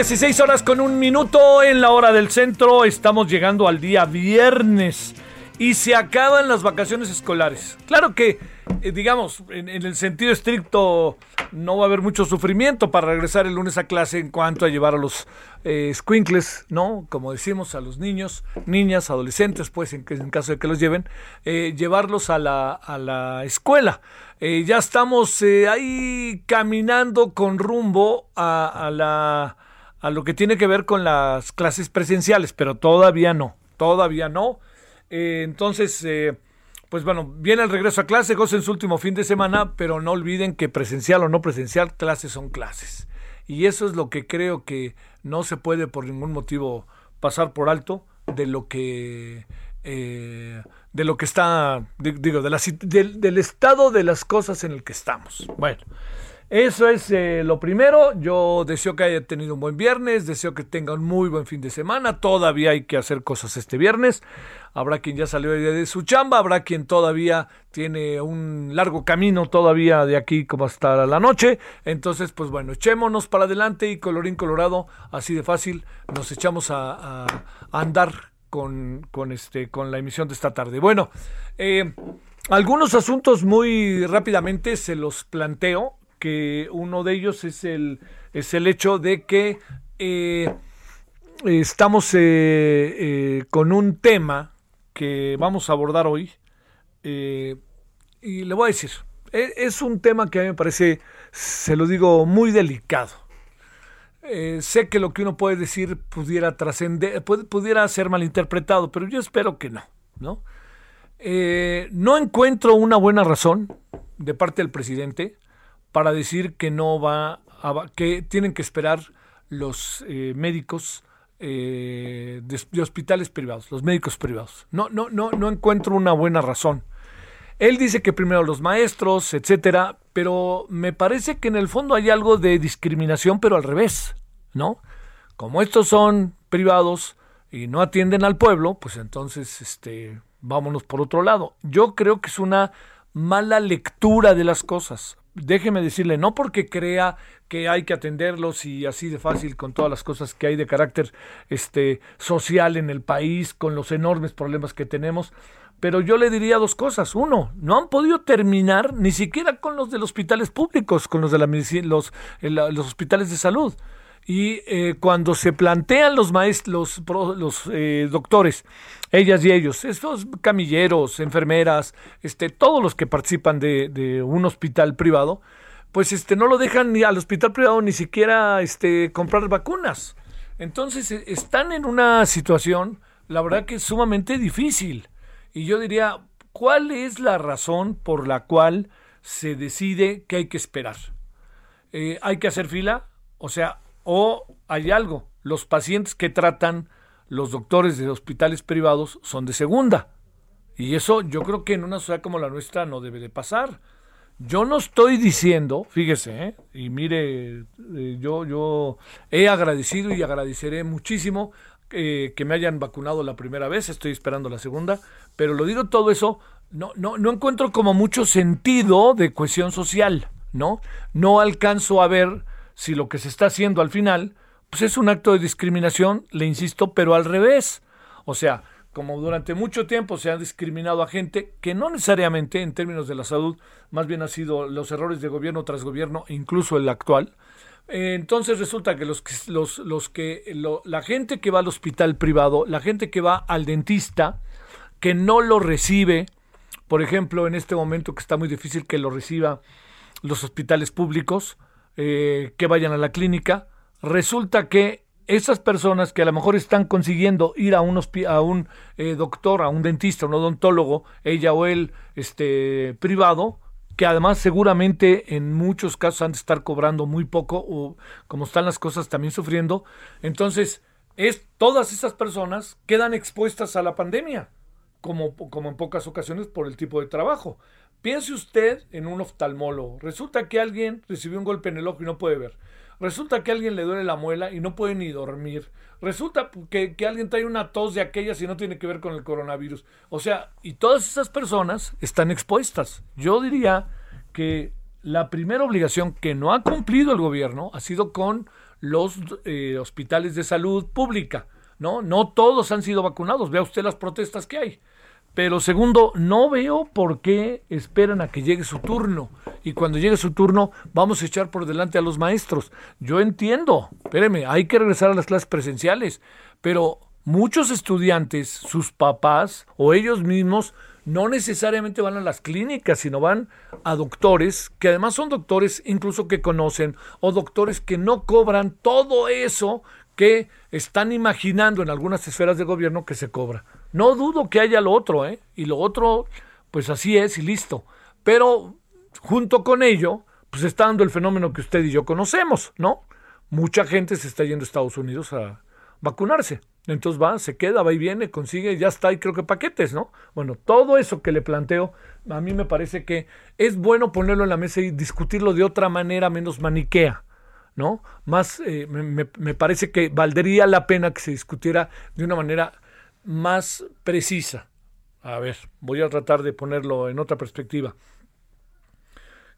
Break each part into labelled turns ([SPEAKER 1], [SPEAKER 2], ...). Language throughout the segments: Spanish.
[SPEAKER 1] 16 horas con un minuto en la hora del centro. Estamos llegando al día viernes y se acaban las vacaciones escolares. Claro que, eh, digamos, en, el sentido estricto no va a haber mucho sufrimiento para regresar el lunes a clase en cuanto a llevar a los eh, squinkles, ¿no? Como decimos, a los niños, niñas, adolescentes, pues en, caso de que los lleven, eh, llevarlos a la, a la escuela. Eh, ya estamos ahí caminando con rumbo a la, a lo que tiene que ver con las clases presenciales, pero todavía no, todavía no. Eh, entonces, eh, pues bueno, viene el regreso a clase, en su último fin de semana, pero no olviden que presencial o no presencial, clases son clases. Y eso es lo que creo que no se puede por ningún motivo pasar por alto de lo que eh, de lo que está di- digo de la del, del estado de las cosas en el que estamos. Bueno, eso es eh, lo primero. Yo deseo que haya tenido un buen viernes, deseo que tenga un muy buen fin de semana. Todavía hay que hacer cosas este viernes. Habrá quien ya salió de su chamba, habrá quien todavía tiene un largo camino todavía de aquí como hasta la noche. Entonces, pues bueno, echémonos para adelante y colorín colorado, así de fácil, nos echamos a, andar con, con, este, con la emisión de esta tarde. Bueno, eh, algunos asuntos muy rápidamente se los planteo, que uno de ellos es el, es el hecho de que eh, estamos eh, eh, con un tema que vamos a abordar hoy. y le voy a decir, e- es un tema que a mí me parece, se lo digo, muy delicado. Sé que lo que uno puede decir pudiera trascender, pudiera ser malinterpretado, pero yo espero que no, ¿no? No encuentro una buena razón de parte del presidente para decir que no va a, que tienen que esperar los eh, médicos eh, de, de hospitales privados, los médicos privados. No, no, no, no encuentro una buena razón. Él dice que primero los maestros, etcétera, pero me parece que en el fondo hay algo de discriminación, pero al revés, ¿no? Como estos son privados y no atienden al pueblo, pues entonces, este, vámonos por otro lado. Yo creo que es una mala lectura de las cosas. Déjeme decirle, no porque crea que hay que atenderlos y así de fácil con todas las cosas que hay de carácter este social en el país, con los enormes problemas que tenemos, pero yo le diría dos cosas. Uno, no han podido terminar ni siquiera con los de los hospitales públicos, con los de la los, hospitales de salud. Y eh, cuando se plantean los maestros, los, los eh, doctores, ellas y ellos, estos camilleros, enfermeras, este, todos los que participan de, un hospital privado, pues este, no lo dejan ni al hospital privado ni siquiera este, comprar vacunas. Entonces eh, están en una situación, la verdad que es sumamente difícil. Y yo diría, ¿cuál es la razón por la cual se decide que hay que esperar? Eh, ¿Hay que hacer fila? O sea, o hay algo. Los pacientes que tratan los doctores de hospitales privados son de segunda. Y eso yo creo que en una sociedad como la nuestra no debe de pasar. Yo no estoy diciendo, fíjese, ¿eh? y mire, eh, yo, yo he agradecido y agradeceré muchísimo eh, que me hayan vacunado la primera vez, estoy esperando la segunda, pero lo digo todo eso, no, no, no encuentro como mucho sentido de cohesión social, ¿no? No alcanzo a ver si lo que se está haciendo al final, pues es un acto de discriminación, le insisto, pero al revés. O sea, como durante mucho tiempo se ha discriminado a gente que no necesariamente en términos de la salud, más bien ha sido los errores de gobierno tras gobierno, incluso el actual. Eh, entonces resulta que los, los, los que la gente que va al hospital privado, la gente que va al dentista, que no lo recibe, por ejemplo, en este momento que está muy difícil que lo reciba los hospitales públicos, eh, que vayan a la clínica, resulta que esas personas que a lo mejor están consiguiendo ir a un, eh, doctor, a un dentista, un odontólogo, ella o él, este, privado, que además seguramente en muchos casos han de estar cobrando muy poco o como están las cosas también sufriendo. Entonces, es, todas esas personas quedan expuestas a la pandemia, como, como en pocas ocasiones por el tipo de trabajo. Piense usted en un oftalmólogo. Resulta que alguien recibió un golpe en el ojo y no puede ver. Resulta que a alguien le duele la muela y no puede ni dormir. Resulta que, alguien trae una tos de aquellas y no tiene que ver con el coronavirus. O sea, y todas esas personas están expuestas. Yo diría que la primera obligación que no ha cumplido el gobierno ha sido con los eh, hospitales de salud pública. ¿no? no todos han sido vacunados. Vea usted las protestas que hay. Pero segundo, no veo por qué esperan a que llegue su turno. Y cuando llegue su turno, vamos a echar por delante a los maestros. Yo entiendo, espéreme, hay que regresar a las clases presenciales. Pero muchos estudiantes, sus papás o ellos mismos, no necesariamente van a las clínicas, sino van a doctores, que además son doctores incluso que conocen, o doctores que no cobran todo eso que están imaginando en algunas esferas de gobierno que se cobra. No dudo que haya lo otro, ¿eh? Y lo otro, pues así es y listo. Pero junto con ello, pues está dando el fenómeno que usted y yo conocemos, ¿no? Mucha gente se está yendo a Estados Unidos a vacunarse. Entonces va, se queda, va y viene, consigue, ya está, y creo que paquetes, ¿no? Bueno, todo eso que le planteo, a mí me parece que es bueno ponerlo en la mesa y discutirlo de otra manera menos maniquea, ¿no? Más, eh, me, me parece que valdría la pena que se discutiera de una manera más precisa. A ver, voy a tratar de ponerlo en otra perspectiva.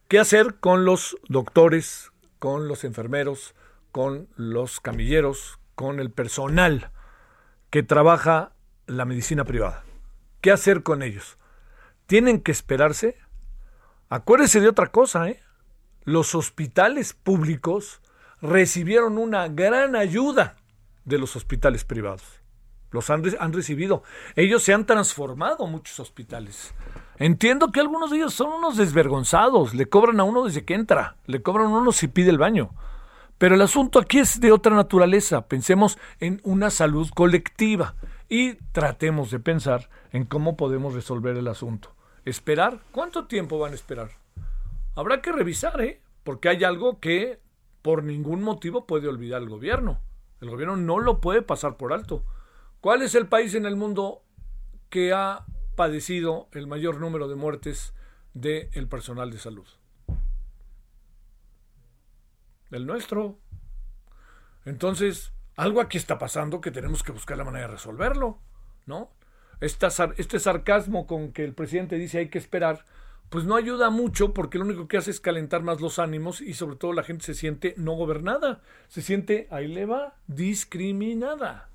[SPEAKER 1] ¿Qué hacer con los doctores, con los enfermeros, con los camilleros, con el personal que trabaja la medicina privada? ¿Qué hacer con ellos? ¿Tienen que esperarse? Acuérdese de otra cosa, ¿eh? Los hospitales públicos recibieron una gran ayuda de los hospitales privados los han, han, recibido. Ellos se han transformado muchos hospitales. Entiendo que algunos de ellos son unos desvergonzados, le cobran a uno desde que entra, le cobran a uno si pide el baño. Pero el asunto aquí es de otra naturaleza. Pensemos en una salud colectiva y tratemos de pensar en cómo podemos resolver el asunto. ¿Esperar? ¿Cuánto tiempo van a esperar? Habrá que revisar, ¿eh? Porque hay algo que por ningún motivo puede olvidar el gobierno. El gobierno no lo puede pasar por alto. ¿Cuál es el país en el mundo que ha padecido el mayor número de muertes del personal de salud? El nuestro. Entonces, algo aquí está pasando que tenemos que buscar la manera de resolverlo, ¿no? este sarcasmo con que el presidente dice hay que esperar, pues no ayuda mucho porque lo único que hace es calentar más los ánimos y sobre todo la gente se siente no gobernada, se siente, ahí le va, discriminada.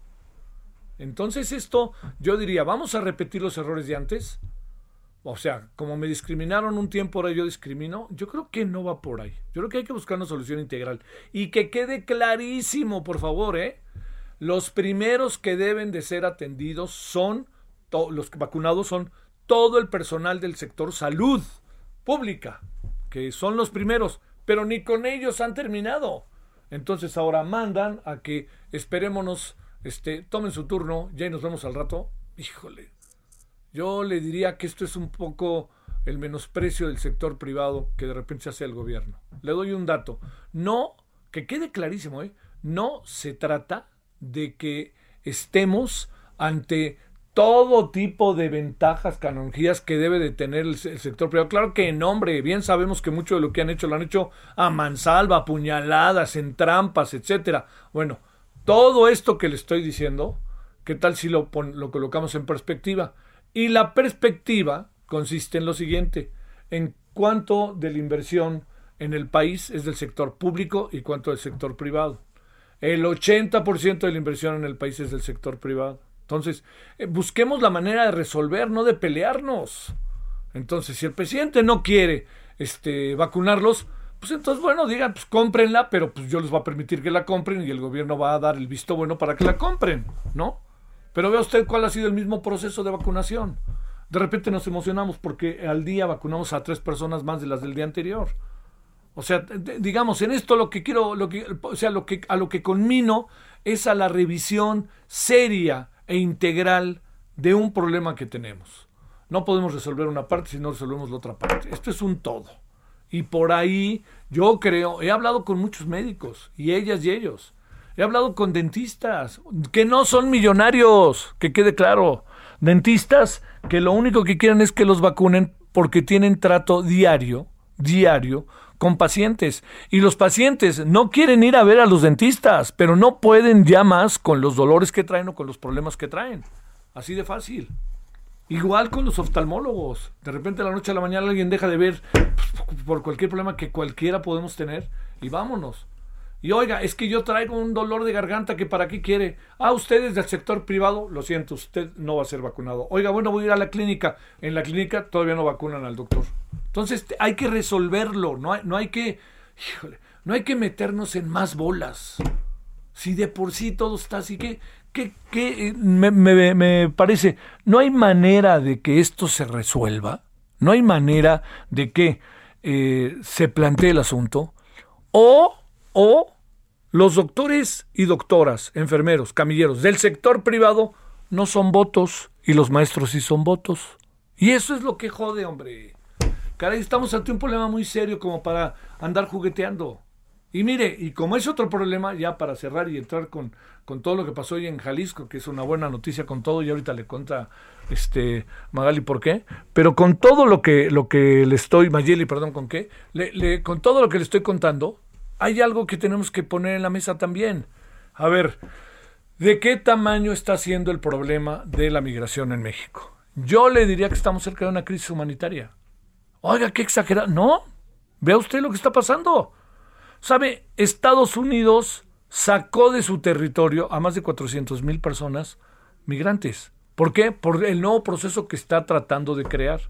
[SPEAKER 1] Entonces esto, yo diría, vamos a repetir los errores de antes. O sea, como me discriminaron un tiempo, ahora yo discrimino. Yo creo que no va por ahí. Yo creo que hay que buscar una solución integral. Y que quede clarísimo, por favor, ¿eh? Los primeros que deben de ser atendidos son, los vacunados son todo el personal del sector salud pública, que son los primeros, pero ni con ellos han terminado. Entonces ahora mandan a que esperémonos este, tomen su turno, ya y nos vemos al rato. Híjole, yo le diría que esto es un poco el menosprecio del sector privado que de repente se hace el gobierno. Le doy un dato. No, que quede clarísimo, ¿eh? no se trata de que estemos ante todo tipo de ventajas, canonjías que debe de tener el, sector privado. Claro que en nombre, bien sabemos que mucho de lo que han hecho lo han hecho a mansalva, puñaladas, en trampas, etcétera. Bueno, todo esto que le estoy diciendo, ¿qué tal si lo, lo colocamos en perspectiva? Y la perspectiva consiste en lo siguiente, en cuánto de la inversión en el país es del sector público y cuánto del sector privado. El 80% de la inversión en el país es del sector privado. Entonces, eh, busquemos la manera de resolver, no de pelearnos. Entonces, si el presidente no quiere este, vacunarlos, pues entonces, bueno, digan, pues cómprenla, pero pues yo les voy a permitir que la compren y el gobierno va a dar el visto bueno para que la compren, ¿no? Pero vea usted cuál ha sido el mismo proceso de vacunación. De repente nos emocionamos porque al día vacunamos a tres personas más de las del día anterior. O sea, digamos, en esto lo que quiero, lo que, o sea, lo que, a lo que conmino es a la revisión seria e integral de un problema que tenemos. No podemos resolver una parte si no resolvemos la otra parte. Esto es un todo. Y por ahí yo creo, he hablado con muchos médicos, y ellas y ellos. He hablado con dentistas, que no son millonarios, que quede claro. Dentistas que lo único que quieren es que los vacunen porque tienen trato diario, diario, con pacientes. Y los pacientes no quieren ir a ver a los dentistas, pero no pueden ya más con los dolores que traen o con los problemas que traen. Así de fácil. Igual con los oftalmólogos. De repente la noche a la mañana alguien deja de ver pues, por cualquier problema que cualquiera podemos tener y vámonos. Y oiga, es que yo traigo un dolor de garganta que para qué quiere. Ah, ustedes del sector privado, lo siento, usted no va a ser vacunado. Oiga, bueno, voy a ir a la clínica. En la clínica todavía no vacunan al doctor. Entonces hay que resolverlo, no hay, no hay que, híjole, no hay que meternos en más bolas. Si de por sí todo está así, que, que, me parece, no hay manera de que esto se resuelva, no hay manera de que eh, se plantee el asunto, o, o los doctores y doctoras, enfermeros, camilleros del sector privado no son votos y los maestros sí son votos. Y eso es lo que jode, hombre. Caray, estamos ante un problema muy serio como para andar jugueteando. Y mire, y como es otro problema, ya para cerrar y entrar con, con todo lo que pasó hoy en Jalisco, que es una buena noticia con todo, y ahorita le cuenta este Magali por qué, pero con todo lo que, lo que le estoy, Mayeli, perdón, con qué, le, con todo lo que le estoy contando, hay algo que tenemos que poner en la mesa también. A ver, ¿de qué tamaño está siendo el problema de la migración en México? Yo le diría que estamos cerca de una crisis humanitaria. Oiga, qué exagerado. No, vea usted lo que está pasando. ¿Sabe? Estados Unidos sacó de su territorio a más de 400 mil personas migrantes. ¿Por qué? Por el nuevo proceso que está tratando de crear.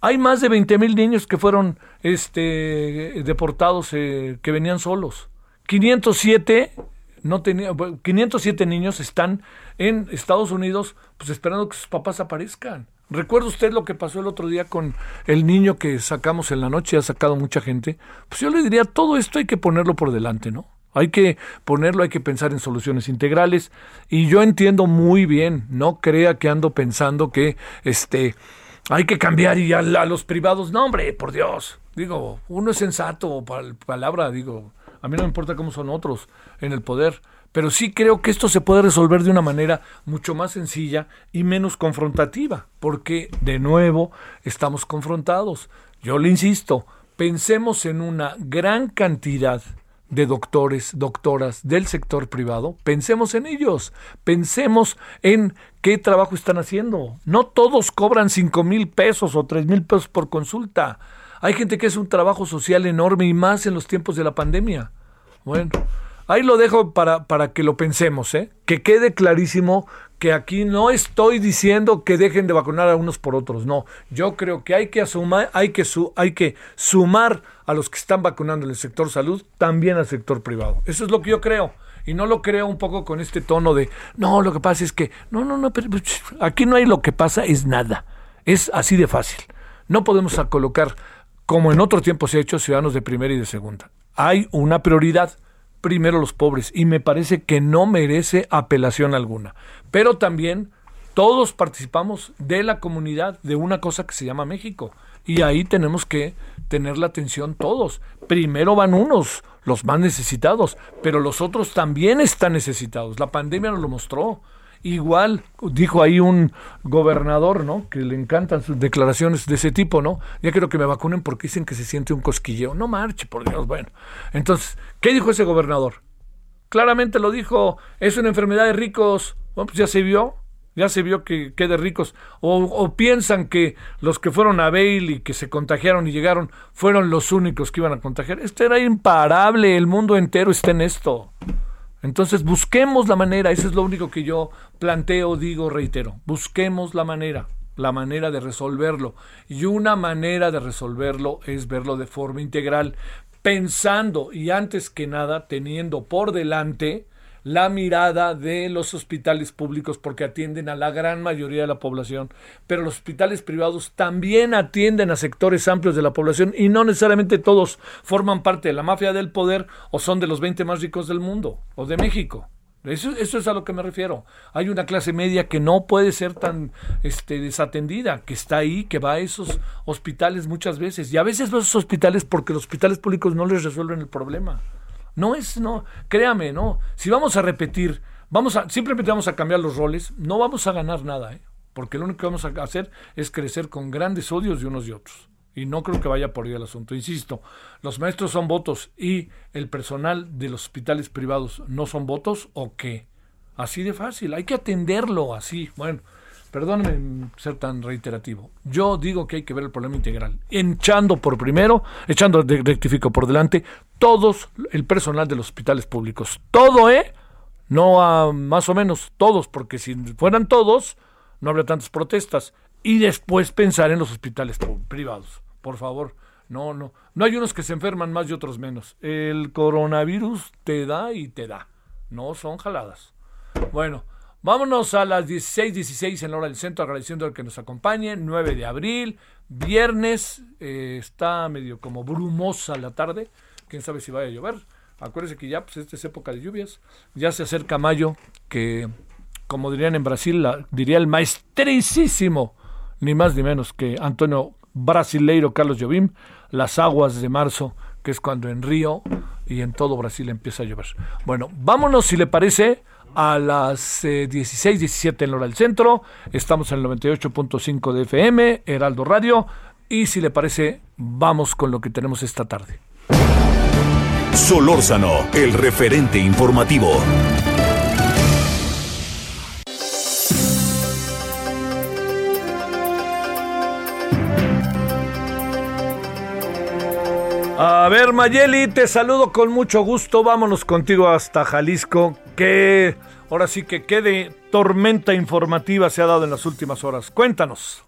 [SPEAKER 1] Hay más de 20 mil niños que fueron este, deportados, eh, que venían solos. 507, no tenía, 507 niños están en Estados Unidos pues esperando que sus papás aparezcan. ¿Recuerda usted lo que pasó el otro día con el niño que sacamos en la noche? Ha sacado mucha gente. Pues yo le diría, todo esto hay que ponerlo por delante, ¿no? Hay que ponerlo, hay que pensar en soluciones integrales. Y yo entiendo muy bien, no crea que ando pensando que este hay que cambiar y a los privados. No, hombre, por Dios. Digo, uno es sensato, palabra, digo, a mí no me importa cómo son otros en el poder pero sí creo que esto se puede resolver de una manera mucho más sencilla y menos confrontativa, porque de nuevo estamos confrontados. Yo le insisto, pensemos en una gran cantidad de doctores, doctoras del sector privado, pensemos en ellos, pensemos en qué trabajo están haciendo. No todos cobran cinco mil pesos o tres mil pesos por consulta. Hay gente que es un trabajo social enorme y más en los tiempos de la pandemia. Bueno, Ahí lo dejo para, para que lo pensemos, ¿eh? que quede clarísimo que aquí no estoy diciendo que dejen de vacunar a unos por otros, no. Yo creo que hay que, asumar, hay que, su, hay que sumar a los que están vacunando en el sector salud también al sector privado. Eso es lo que yo creo. Y no lo creo un poco con este tono de, no, lo que pasa es que, no, no, no, pero, pues, aquí no hay lo que pasa, es nada. Es así de fácil. No podemos colocar, como en otro tiempo se ha hecho, ciudadanos de primera y de segunda. Hay una prioridad primero los pobres y me parece que no merece apelación alguna. Pero también todos participamos de la comunidad de una cosa que se llama México. Y ahí tenemos que tener la atención todos. Primero van unos, los más necesitados, pero los otros también están necesitados. La pandemia nos lo mostró. Igual dijo ahí un gobernador, ¿no? Que le encantan sus declaraciones de ese tipo, ¿no? Ya quiero que me vacunen porque dicen que se siente un cosquilleo. No marche, por Dios. Bueno, entonces, ¿qué dijo ese gobernador? Claramente lo dijo, es una enfermedad de ricos. Bueno, pues ya se vio, ya se vio que, quede de ricos. O, piensan que los que fueron a Bale y que se contagiaron y llegaron fueron los únicos que iban a contagiar. Esto era imparable, el mundo entero está en esto. Entonces busquemos la manera, eso es lo único que yo planteo, digo, reitero, busquemos la manera, la manera de resolverlo. Y una manera de resolverlo es verlo de forma integral, pensando y antes que nada teniendo por delante la mirada de los hospitales públicos porque atienden a la gran mayoría de la población, pero los hospitales privados también atienden a sectores amplios de la población y no necesariamente todos forman parte de la mafia del poder o son de los 20 más ricos del mundo o de México. Eso, eso, es a lo que me refiero. Hay una clase media que no puede ser tan este, desatendida, que está ahí, que va a esos hospitales muchas veces. Y a veces va a esos hospitales porque los hospitales públicos no les resuelven el problema. No es, no, créame, no. Si vamos a repetir, vamos a, simplemente vamos a cambiar los roles, no vamos a ganar nada, ¿eh? porque lo único que vamos a hacer es crecer con grandes odios de unos y otros. Y no creo que vaya por ahí el asunto. Insisto, los maestros son votos y el personal de los hospitales privados no son votos o qué. Así de fácil, hay que atenderlo así. Bueno, perdónenme ser tan reiterativo. Yo digo que hay que ver el problema integral, echando por primero, echando, rectifico por delante, todos el personal de los hospitales públicos. Todo, ¿eh? No a más o menos todos, porque si fueran todos, no habría tantas protestas. Y después pensar en los hospitales privados. Por favor, no, no. No hay unos que se enferman más y otros menos. El coronavirus te da y te da. No son jaladas. Bueno, Vámonos a las 16:16 en la hora del centro, agradeciendo al que nos acompañe. 9 de abril, viernes, eh, está medio como brumosa la tarde. Quién sabe si vaya a llover. Acuérdense que ya, pues, esta es época de lluvias. Ya se acerca mayo, que, como dirían en Brasil, diría el maestricísimo, ni más ni menos que Antonio Brasileiro Carlos Jobim, las aguas de marzo, que es cuando en Río y en todo Brasil empieza a llover. Bueno, vámonos, si le parece a las 16, eh, 17 en hora del centro. Estamos en el 98.5 de FM, Heraldo Radio. Y si le parece, vamos con lo que tenemos esta tarde.
[SPEAKER 2] Solórzano, el referente informativo.
[SPEAKER 1] A ver, Mayeli, te saludo con mucho gusto. Vámonos contigo hasta Jalisco. Que ahora sí que quede tormenta informativa se ha dado en las últimas horas. Cuéntanos.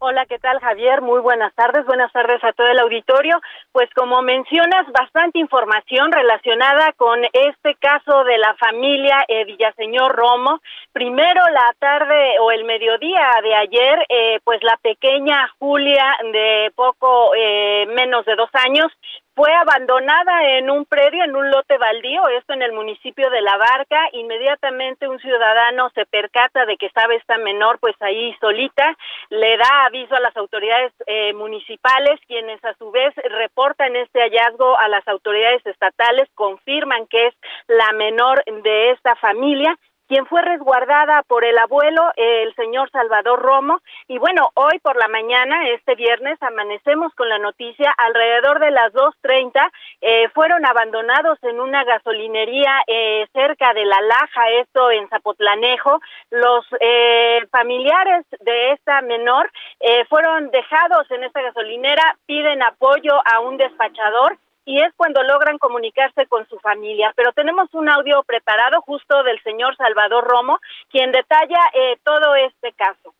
[SPEAKER 3] Hola, ¿qué tal Javier? Muy buenas tardes, buenas tardes a todo el auditorio. Pues como mencionas, bastante información relacionada con este caso de la familia eh, Villaseñor Romo. Primero la tarde o el mediodía de ayer, eh, pues la pequeña Julia de poco eh, menos de dos años fue abandonada en un predio, en un lote baldío, esto en el municipio de La Barca. Inmediatamente un ciudadano se percata de que estaba esta menor pues ahí solita, le da aviso a las autoridades eh, municipales, quienes a su vez reportan este hallazgo a las autoridades estatales, confirman que es la menor de esta familia quien fue resguardada por el abuelo, el señor Salvador Romo. Y bueno, hoy por la mañana, este viernes, amanecemos con la noticia, alrededor de las 2.30, eh, fueron abandonados en una gasolinería eh, cerca de La Laja, esto en Zapotlanejo. Los eh, familiares de esta menor eh, fueron dejados en esta gasolinera, piden apoyo a un despachador y es cuando logran comunicarse con su familia. Pero tenemos un audio preparado justo del señor Salvador Romo, quien detalla eh, todo este caso.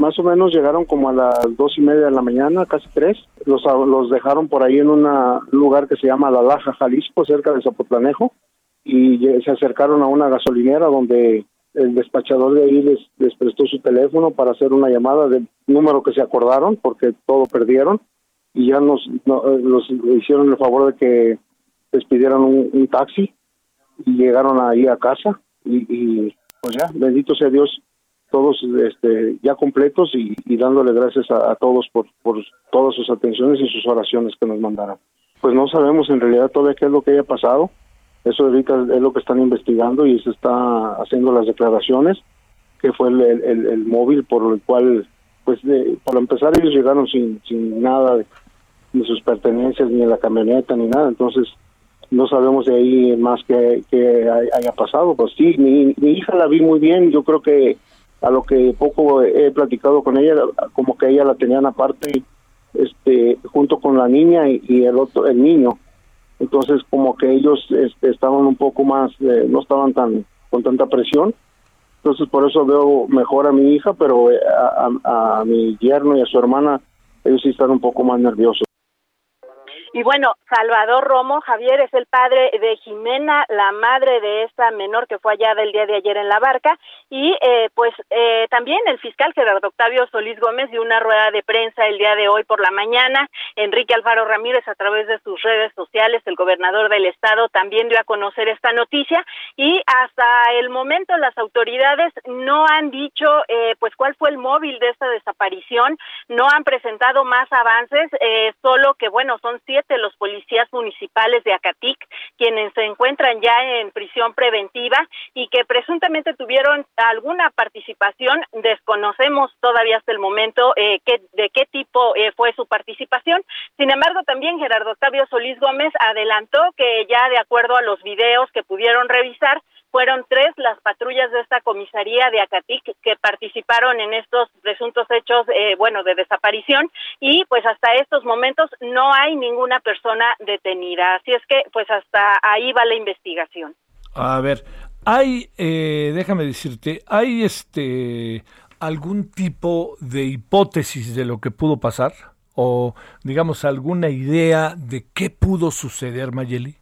[SPEAKER 4] Más o menos llegaron como a las dos y media de la mañana, casi tres. Los, los dejaron por ahí en un lugar que se llama La Laja, Jalisco, cerca de Zapotlanejo, y se acercaron a una gasolinera donde el despachador de ahí les, les prestó su teléfono para hacer una llamada del número que se acordaron, porque todo perdieron y ya nos, hicieron el favor de que les pidieran un, taxi y llegaron ahí a casa y, pues ya, bendito sea Dios,
[SPEAKER 5] todos este, ya completos y, dándole gracias a, todos por, por todas sus atenciones y sus oraciones que nos mandaron. Pues no sabemos en realidad todavía qué es lo que haya pasado. Eso ahorita es lo que están investigando y se está haciendo las declaraciones, que fue el, el, móvil por el cual, pues de, para empezar ellos llegaron sin, nada de, ni sus pertenencias, ni en la camioneta, ni nada. Entonces, no sabemos de ahí más que, que haya pasado. Pues sí, mi, mi hija la vi muy bien. Yo creo que a lo que poco he platicado con ella, como que ella la tenían aparte, este, junto con la niña y, el otro, el niño. Entonces, como que ellos este, estaban un poco más, eh, no estaban tan con tanta presión. Entonces, por eso veo mejor a mi hija, pero eh, a, a mi yerno y a su hermana, ellos sí están un poco más nerviosos.
[SPEAKER 3] Y bueno, Salvador Romo, Javier, es el padre de Jimena, la madre de esta menor que fue hallada el día de ayer en la barca. Y eh, pues eh, también el fiscal Gerardo Octavio Solís Gómez dio una rueda de prensa el día de hoy por la mañana. Enrique Alfaro Ramírez, a través de sus redes sociales, el gobernador del estado, también dio a conocer esta noticia. Y hasta el momento las autoridades no han dicho eh, pues cuál fue el móvil de esta desaparición, no han presentado más avances, solo que bueno, son siete de los policías municipales de Acatic, quienes se encuentran ya en prisión preventiva y que presuntamente tuvieron alguna participación. Desconocemos todavía hasta el momento eh, qué, de qué tipo eh, fue su participación. Sin embargo, también Gerardo Octavio Solís Gómez adelantó que ya de acuerdo a los videos que pudieron revisar, fueron tres las patrullas de esta comisaría de Acatic que participaron en estos presuntos hechos, eh, bueno, de desaparición y pues hasta estos momentos no hay ninguna persona detenida. Así es que pues hasta ahí va la investigación.
[SPEAKER 1] A ver, hay, eh, déjame decirte, hay este algún tipo de hipótesis de lo que pudo pasar o digamos alguna idea de qué pudo suceder, Mayeli.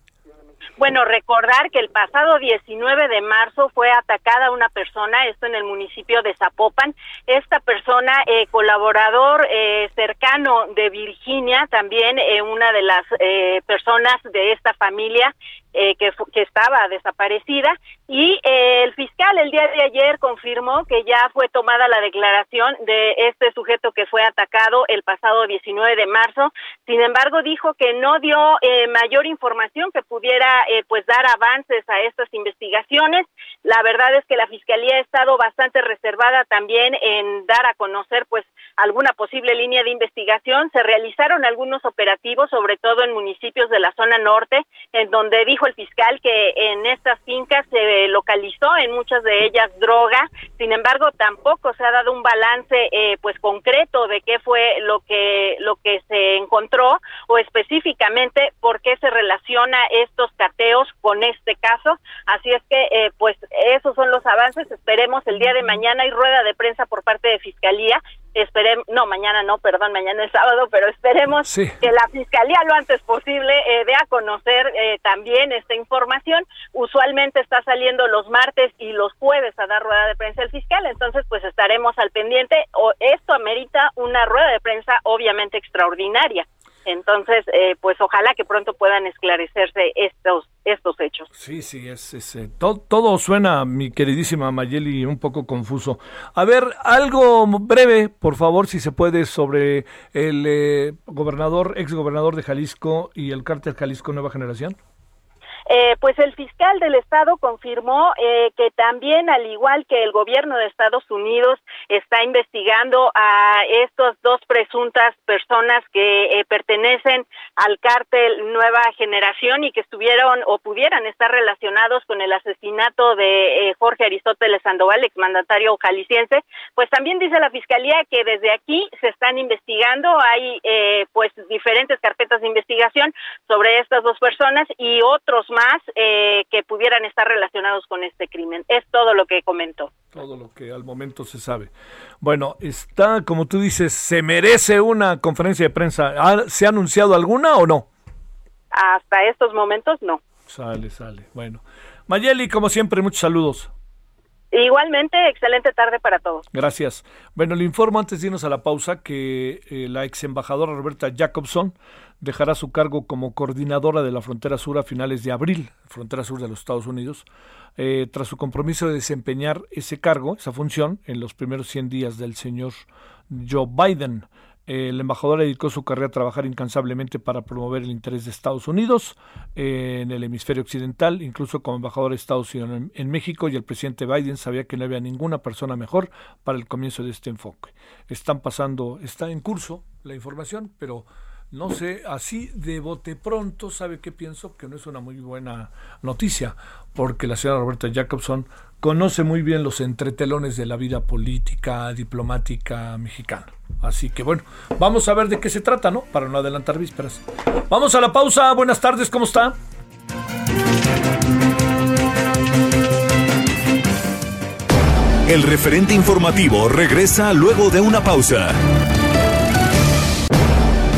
[SPEAKER 3] Bueno, recordar que el pasado 19 de marzo fue atacada una persona, esto en el municipio de Zapopan. Esta persona, eh, colaborador eh, cercano de Virginia, también eh, una de las eh, personas de esta familia, eh, que, estaba desaparecida y eh, el fiscal el día de ayer confirmó que ya fue tomada la declaración de este sujeto que fue atacado el pasado 19 de marzo. Sin embargo, dijo que no dio eh, mayor información que pudiera pues dar avances a estas investigaciones. La verdad es que la fiscalía ha estado bastante reservada también en dar a conocer pues alguna posible línea de investigación. Se realizaron algunos operativos, sobre todo en municipios de la zona norte, en donde dijo el fiscal que en estas fincas se localizó en muchas de ellas droga. Sin embargo, tampoco se ha dado un balance eh, pues concreto de qué fue lo que lo que se encontró o específicamente por qué se relaciona estos cateos con este caso. Así es que eh, pues esos son los avances. Esperemos el día de mañana hay rueda de prensa por parte de fiscalía esperemos, no, mañana no, perdón, mañana es sábado, pero esperemos que la Fiscalía lo antes posible eh, dé a conocer eh, también esta información. Usualmente está saliendo los martes y los jueves a dar rueda de prensa el fiscal, entonces pues estaremos al pendiente. O esto amerita una rueda de prensa obviamente extraordinaria. Entonces, eh, pues ojalá que pronto puedan esclarecerse estos estos hechos.
[SPEAKER 1] Sí, sí, es, eh, todo, suena, mi queridísima Mayeli, un poco confuso. A ver, algo breve, por favor, si se puede, sobre el eh, gobernador, ex gobernador de Jalisco y el cártel Jalisco Nueva Generación.
[SPEAKER 3] Eh, pues el fiscal del estado confirmó eh, que también, al igual que el gobierno de Estados Unidos, está investigando a estas dos presuntas personas que eh, pertenecen al cártel Nueva Generación y que estuvieron o pudieran estar relacionados con el asesinato de Jorge Aristóteles Sandoval, exmandatario jalisciense. Pues también dice la fiscalía que desde aquí se están investigando, hay pues diferentes carpetas de investigación sobre estas dos personas y otros más eh, que pudieran estar relacionados con este crimen. Es todo lo que comentó.
[SPEAKER 1] Todo lo que al momento se sabe. Bueno, está, como tú dices, ¿se merece una conferencia de prensa? ¿Se ha anunciado alguna o no?
[SPEAKER 3] Hasta estos momentos no.
[SPEAKER 1] Sale, sale. Bueno. Mayeli, como siempre, muchos saludos.
[SPEAKER 3] Igualmente, excelente tarde para todos.
[SPEAKER 1] Gracias. Bueno, le informo antes de irnos a la pausa que eh, la ex embajadora Roberta Jacobson dejará su cargo como coordinadora de la frontera sur a finales de abril, frontera sur de los Estados Unidos, eh, tras su compromiso de desempeñar ese cargo, esa función, en los primeros 100 días del señor Joe Biden. El embajador dedicó su carrera a trabajar incansablemente para promover el interés de Estados Unidos eh, en el hemisferio occidental, incluso como embajador de Estados Unidos en, en, México, y el presidente Biden sabía que no había ninguna persona mejor para el comienzo de este enfoque. Están pasando, está en curso la información, pero no sé, así de bote pronto, ¿sabe qué pienso? Que no es una muy buena noticia, porque la señora Roberta Jacobson conoce muy bien los entretelones de la vida política, diplomática mexicana. Así que bueno, vamos a ver de qué se trata, ¿no? Para no adelantar vísperas. Vamos a la pausa. Buenas tardes, ¿cómo está?
[SPEAKER 2] El referente informativo regresa luego de una pausa.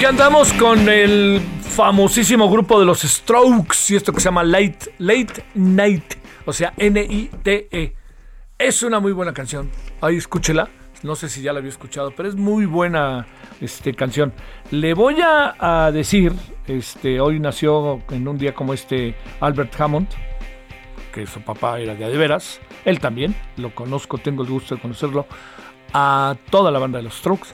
[SPEAKER 1] Aquí andamos con el famosísimo grupo de los Strokes y esto que se llama Late, Late Night, o sea, N-I-T-E. Es una muy buena canción. Ahí escúchela. No sé si ya la había escuchado, pero es muy buena este, canción. Le voy a, decir, este, hoy nació en un día como este Albert Hammond, que su papá era de veras. Él también, lo conozco, tengo el gusto de conocerlo. A toda la banda de los Strokes.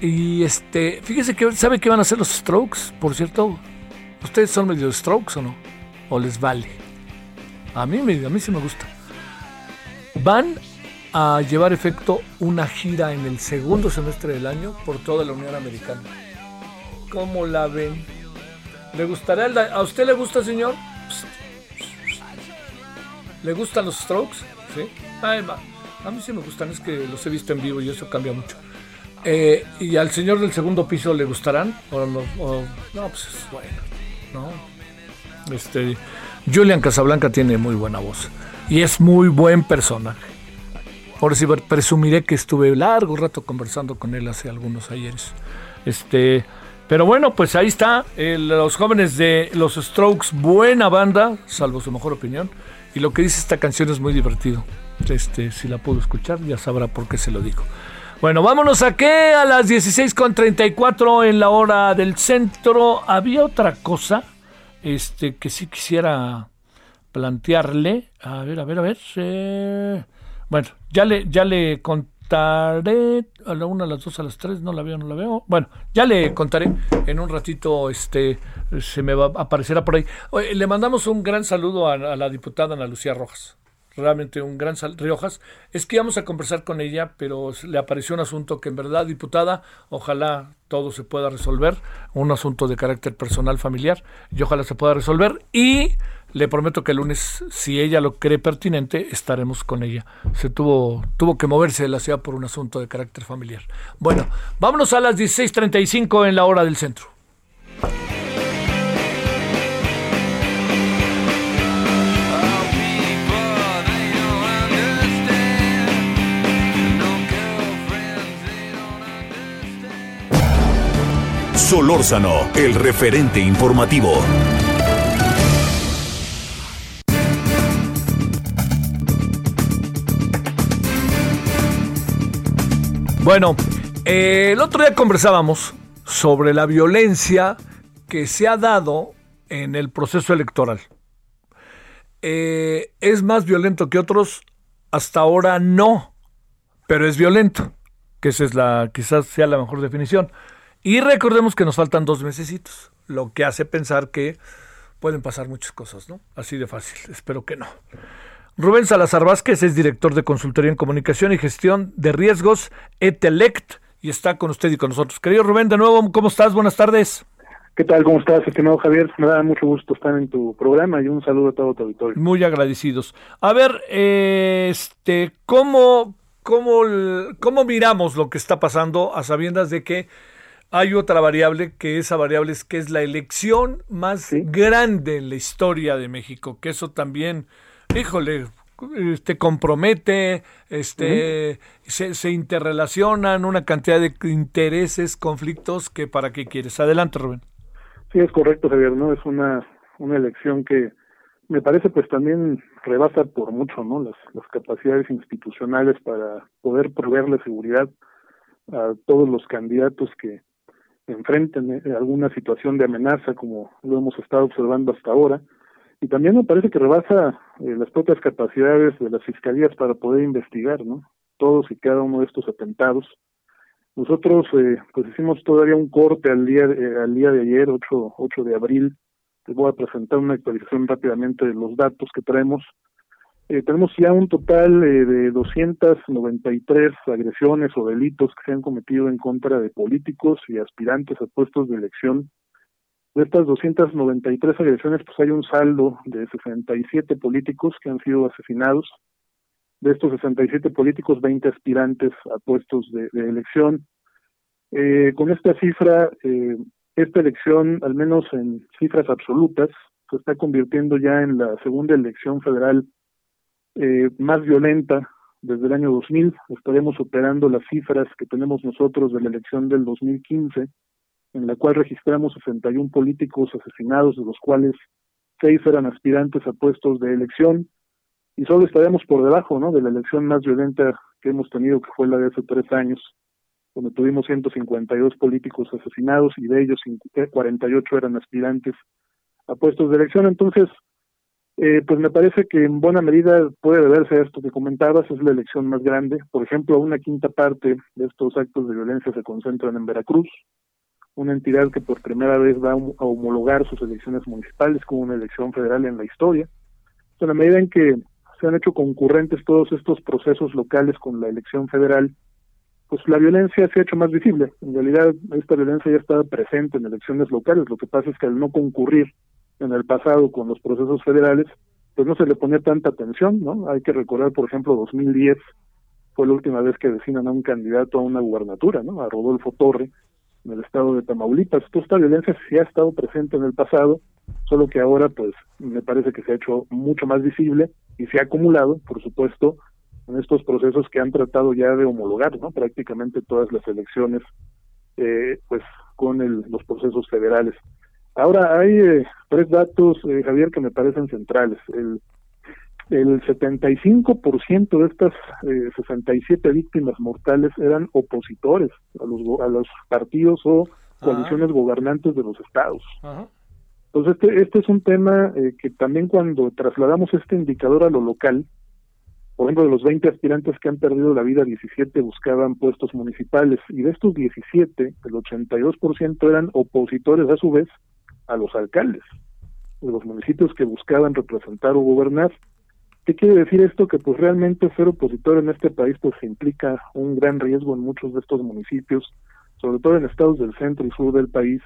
[SPEAKER 1] Y este, fíjese que sabe qué van a hacer los Strokes, por cierto. ¿Ustedes son medio Strokes o no? ¿O les vale? A mí, me, a mí sí me gusta. Van a llevar efecto una gira en el segundo semestre del año por toda la Unión Americana. ¿Cómo la ven? ¿Le gustará el ¿A usted le gusta, señor? ¿Le gustan los Strokes? Sí. Ay, a mí sí me gustan, es que los he visto en vivo y eso cambia mucho. Eh, ¿Y al señor del segundo piso le gustarán? ¿O, no, pues es bueno, ¿no? Este, Julian Casablanca tiene muy buena voz y es muy buen personaje. Por si presumiré que estuve largo rato conversando con él hace algunos ayeres. Este, pero bueno, pues ahí está. los jóvenes de los Strokes, buena banda, salvo su mejor opinión. Y lo que dice esta canción es muy divertido. Este, si la puedo escuchar, ya sabrá por qué se lo digo. Bueno, vámonos a qué a las 16.34 en la hora del centro. Había otra cosa este, que sí quisiera plantearle. A ver, a ver, a ver. Eh, bueno, ya le, ya le contaré a la una, a las dos, a las tres, no la veo, no la veo. Bueno, ya le contaré en un ratito, este, se me va a aparecer por ahí. le mandamos un gran saludo a, la diputada Ana Lucía Rojas realmente un gran sal Riojas, es que íbamos a conversar con ella, pero le apareció un asunto que en verdad, diputada, ojalá todo se pueda resolver, un asunto de carácter personal, familiar, y ojalá se pueda resolver. Y le prometo que el lunes, si ella lo cree pertinente, estaremos con ella. Se tuvo, tuvo que moverse de la ciudad por un asunto de carácter familiar. Bueno, vámonos a las 16.35 en la hora del centro.
[SPEAKER 2] Solórzano, el referente informativo.
[SPEAKER 1] Bueno, eh, el otro día conversábamos sobre la violencia que se ha dado en el proceso electoral. Eh, ¿Es más violento que otros? Hasta ahora no, pero es violento, que esa es la, quizás sea la mejor definición. Y recordemos que nos faltan dos mesecitos, lo que hace pensar que pueden pasar muchas cosas, ¿no? Así de fácil, espero que no. Rubén Salazar Vázquez es director de consultoría en comunicación y gestión de riesgos Etelect y está con usted y con nosotros. Querido Rubén, de nuevo, ¿cómo estás? Buenas tardes.
[SPEAKER 4] ¿Qué tal? ¿Cómo estás, estimado Javier? Me da mucho gusto estar en tu programa y un saludo a todo tu auditorio.
[SPEAKER 1] Muy agradecidos. A ver, este, ¿cómo, cómo, cómo miramos lo que está pasando a sabiendas de que hay otra variable que esa variable es que es la elección más grande en la historia de México, que eso también híjole, este compromete, este se, se, interrelacionan una cantidad de intereses, conflictos que para qué quieres. Adelante, Rubén.
[SPEAKER 4] Sí, es correcto, Javier, ¿no? Es una, una elección que me parece pues también rebasa por mucho, ¿no? Las, las capacidades institucionales para poder proveerle seguridad a todos los candidatos que enfrenten eh, alguna situación de amenaza como lo hemos estado observando hasta ahora. Y también me parece que rebasa eh, las propias capacidades de las fiscalías para poder investigar no todos y cada uno de estos atentados. Nosotros eh, pues hicimos todavía un corte al día eh, al día de ayer 8 8 de abril. Les voy a presentar una actualización rápidamente de los datos que traemos eh, tenemos ya un total eh, de 293 agresiones o delitos que se han cometido en contra de políticos y aspirantes a puestos de elección de estas 293 agresiones, pues hay un saldo de 67 políticos que han sido asesinados. De estos 67 políticos, 20 aspirantes a puestos de, elección. Eh, con esta cifra, eh, esta elección, al menos en cifras absolutas, se está convirtiendo ya en la segunda elección federal eh, más violenta desde el año 2000. Estaremos superando las cifras que tenemos nosotros de la elección del 2015 en la cual registramos 61 políticos asesinados, de los cuales seis eran aspirantes a puestos de elección, y solo estaríamos por debajo ¿no? de la elección más violenta que hemos tenido, que fue la de hace tres años, donde tuvimos 152 políticos asesinados y de ellos 48 eran aspirantes a puestos de elección. Entonces, eh, pues me parece que en buena medida puede deberse a esto que comentabas, es la elección más grande. Por ejemplo, una quinta parte de estos actos de violencia se concentran en Veracruz, una entidad que por primera vez va a homologar sus elecciones municipales como una elección federal en la historia. En la medida en que se han hecho concurrentes todos estos procesos locales con la elección federal, pues la violencia se ha hecho más visible. En realidad, esta violencia ya estaba presente en elecciones locales. Lo que pasa es que al no concurrir en el pasado con los procesos federales, pues no se le ponía tanta atención, ¿no? Hay que recordar, por ejemplo, 2010 fue la última vez que designan a un candidato a una gubernatura, ¿no? A Rodolfo Torre, en el estado de Tamaulipas. Toda esta violencia sí ha estado presente en el pasado, solo que ahora, pues, me parece que se ha hecho mucho más visible y se ha acumulado, por supuesto, en estos procesos que han tratado ya de homologar, ¿no? Prácticamente todas las elecciones, eh, pues, con el, los procesos federales. Ahora, hay eh, tres datos, eh, Javier, que me parecen centrales. El, el 75% de estas eh, 67 víctimas mortales eran opositores a los, a los partidos o coaliciones gobernantes de los estados. Entonces, este, este es un tema eh, que también cuando trasladamos este indicador a lo local, por ejemplo, de los 20 aspirantes que han perdido la vida, 17 buscaban puestos municipales y de estos 17, el 82% eran opositores a su vez a los alcaldes de los municipios que buscaban representar o gobernar. ¿Qué quiere decir esto? Que pues realmente ser opositor en este país pues implica un gran riesgo en muchos de estos municipios, sobre todo en estados del centro y sur del país,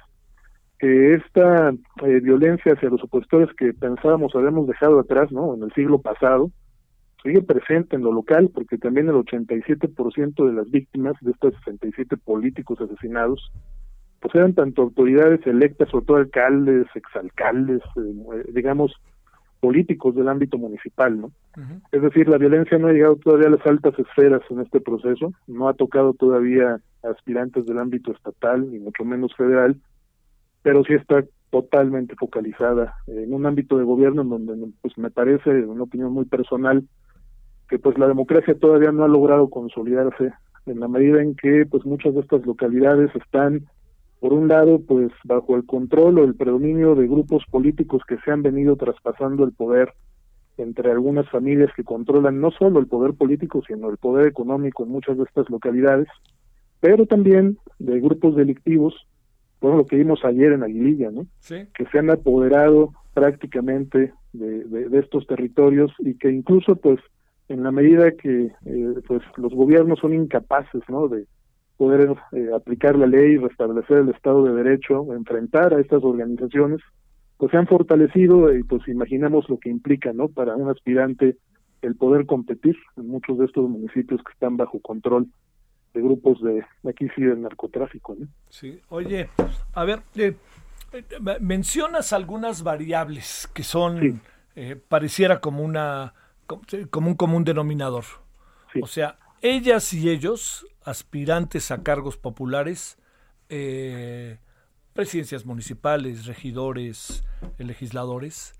[SPEAKER 4] que esta eh, violencia hacia los opositores que pensábamos habíamos dejado atrás, ¿no? En el siglo pasado, sigue presente en lo local porque también el 87% de las víctimas de estos 67 políticos asesinados pues eran tanto autoridades electas, sobre todo alcaldes, exalcaldes, eh, digamos, políticos del ámbito municipal, ¿no? Es decir, la violencia no ha llegado todavía a las altas esferas en este proceso, no ha tocado todavía a aspirantes del ámbito estatal, ni mucho menos federal, pero sí está totalmente focalizada en un ámbito de gobierno en donde, pues me parece, una opinión muy personal, que pues la democracia todavía no ha logrado consolidarse en la medida en que pues muchas de estas localidades están por un lado, pues bajo el control o el predominio de grupos políticos que se han venido traspasando el poder entre algunas familias que controlan no solo el poder político, sino el poder económico en muchas de estas localidades, pero también de grupos delictivos, por lo que vimos ayer en Aguililla, ¿no? Que se han apoderado prácticamente de, de, estos territorios y que incluso, pues, en la medida que eh, pues los gobiernos son incapaces, ¿no? De, poder eh, aplicar la ley, restablecer el Estado de Derecho, enfrentar a estas organizaciones, pues se han fortalecido y pues imaginamos lo que implica, ¿no? Para un aspirante el poder competir en muchos de estos municipios que están bajo control de grupos de aquí sí del narcotráfico, ¿no?
[SPEAKER 1] Sí, oye, a ver, eh, eh, mencionas algunas variables que son, pareciera como una, como un común denominador. O sea, ellas y ellos, aspirantes a cargos populares, eh, presidencias municipales, regidores, eh, legisladores,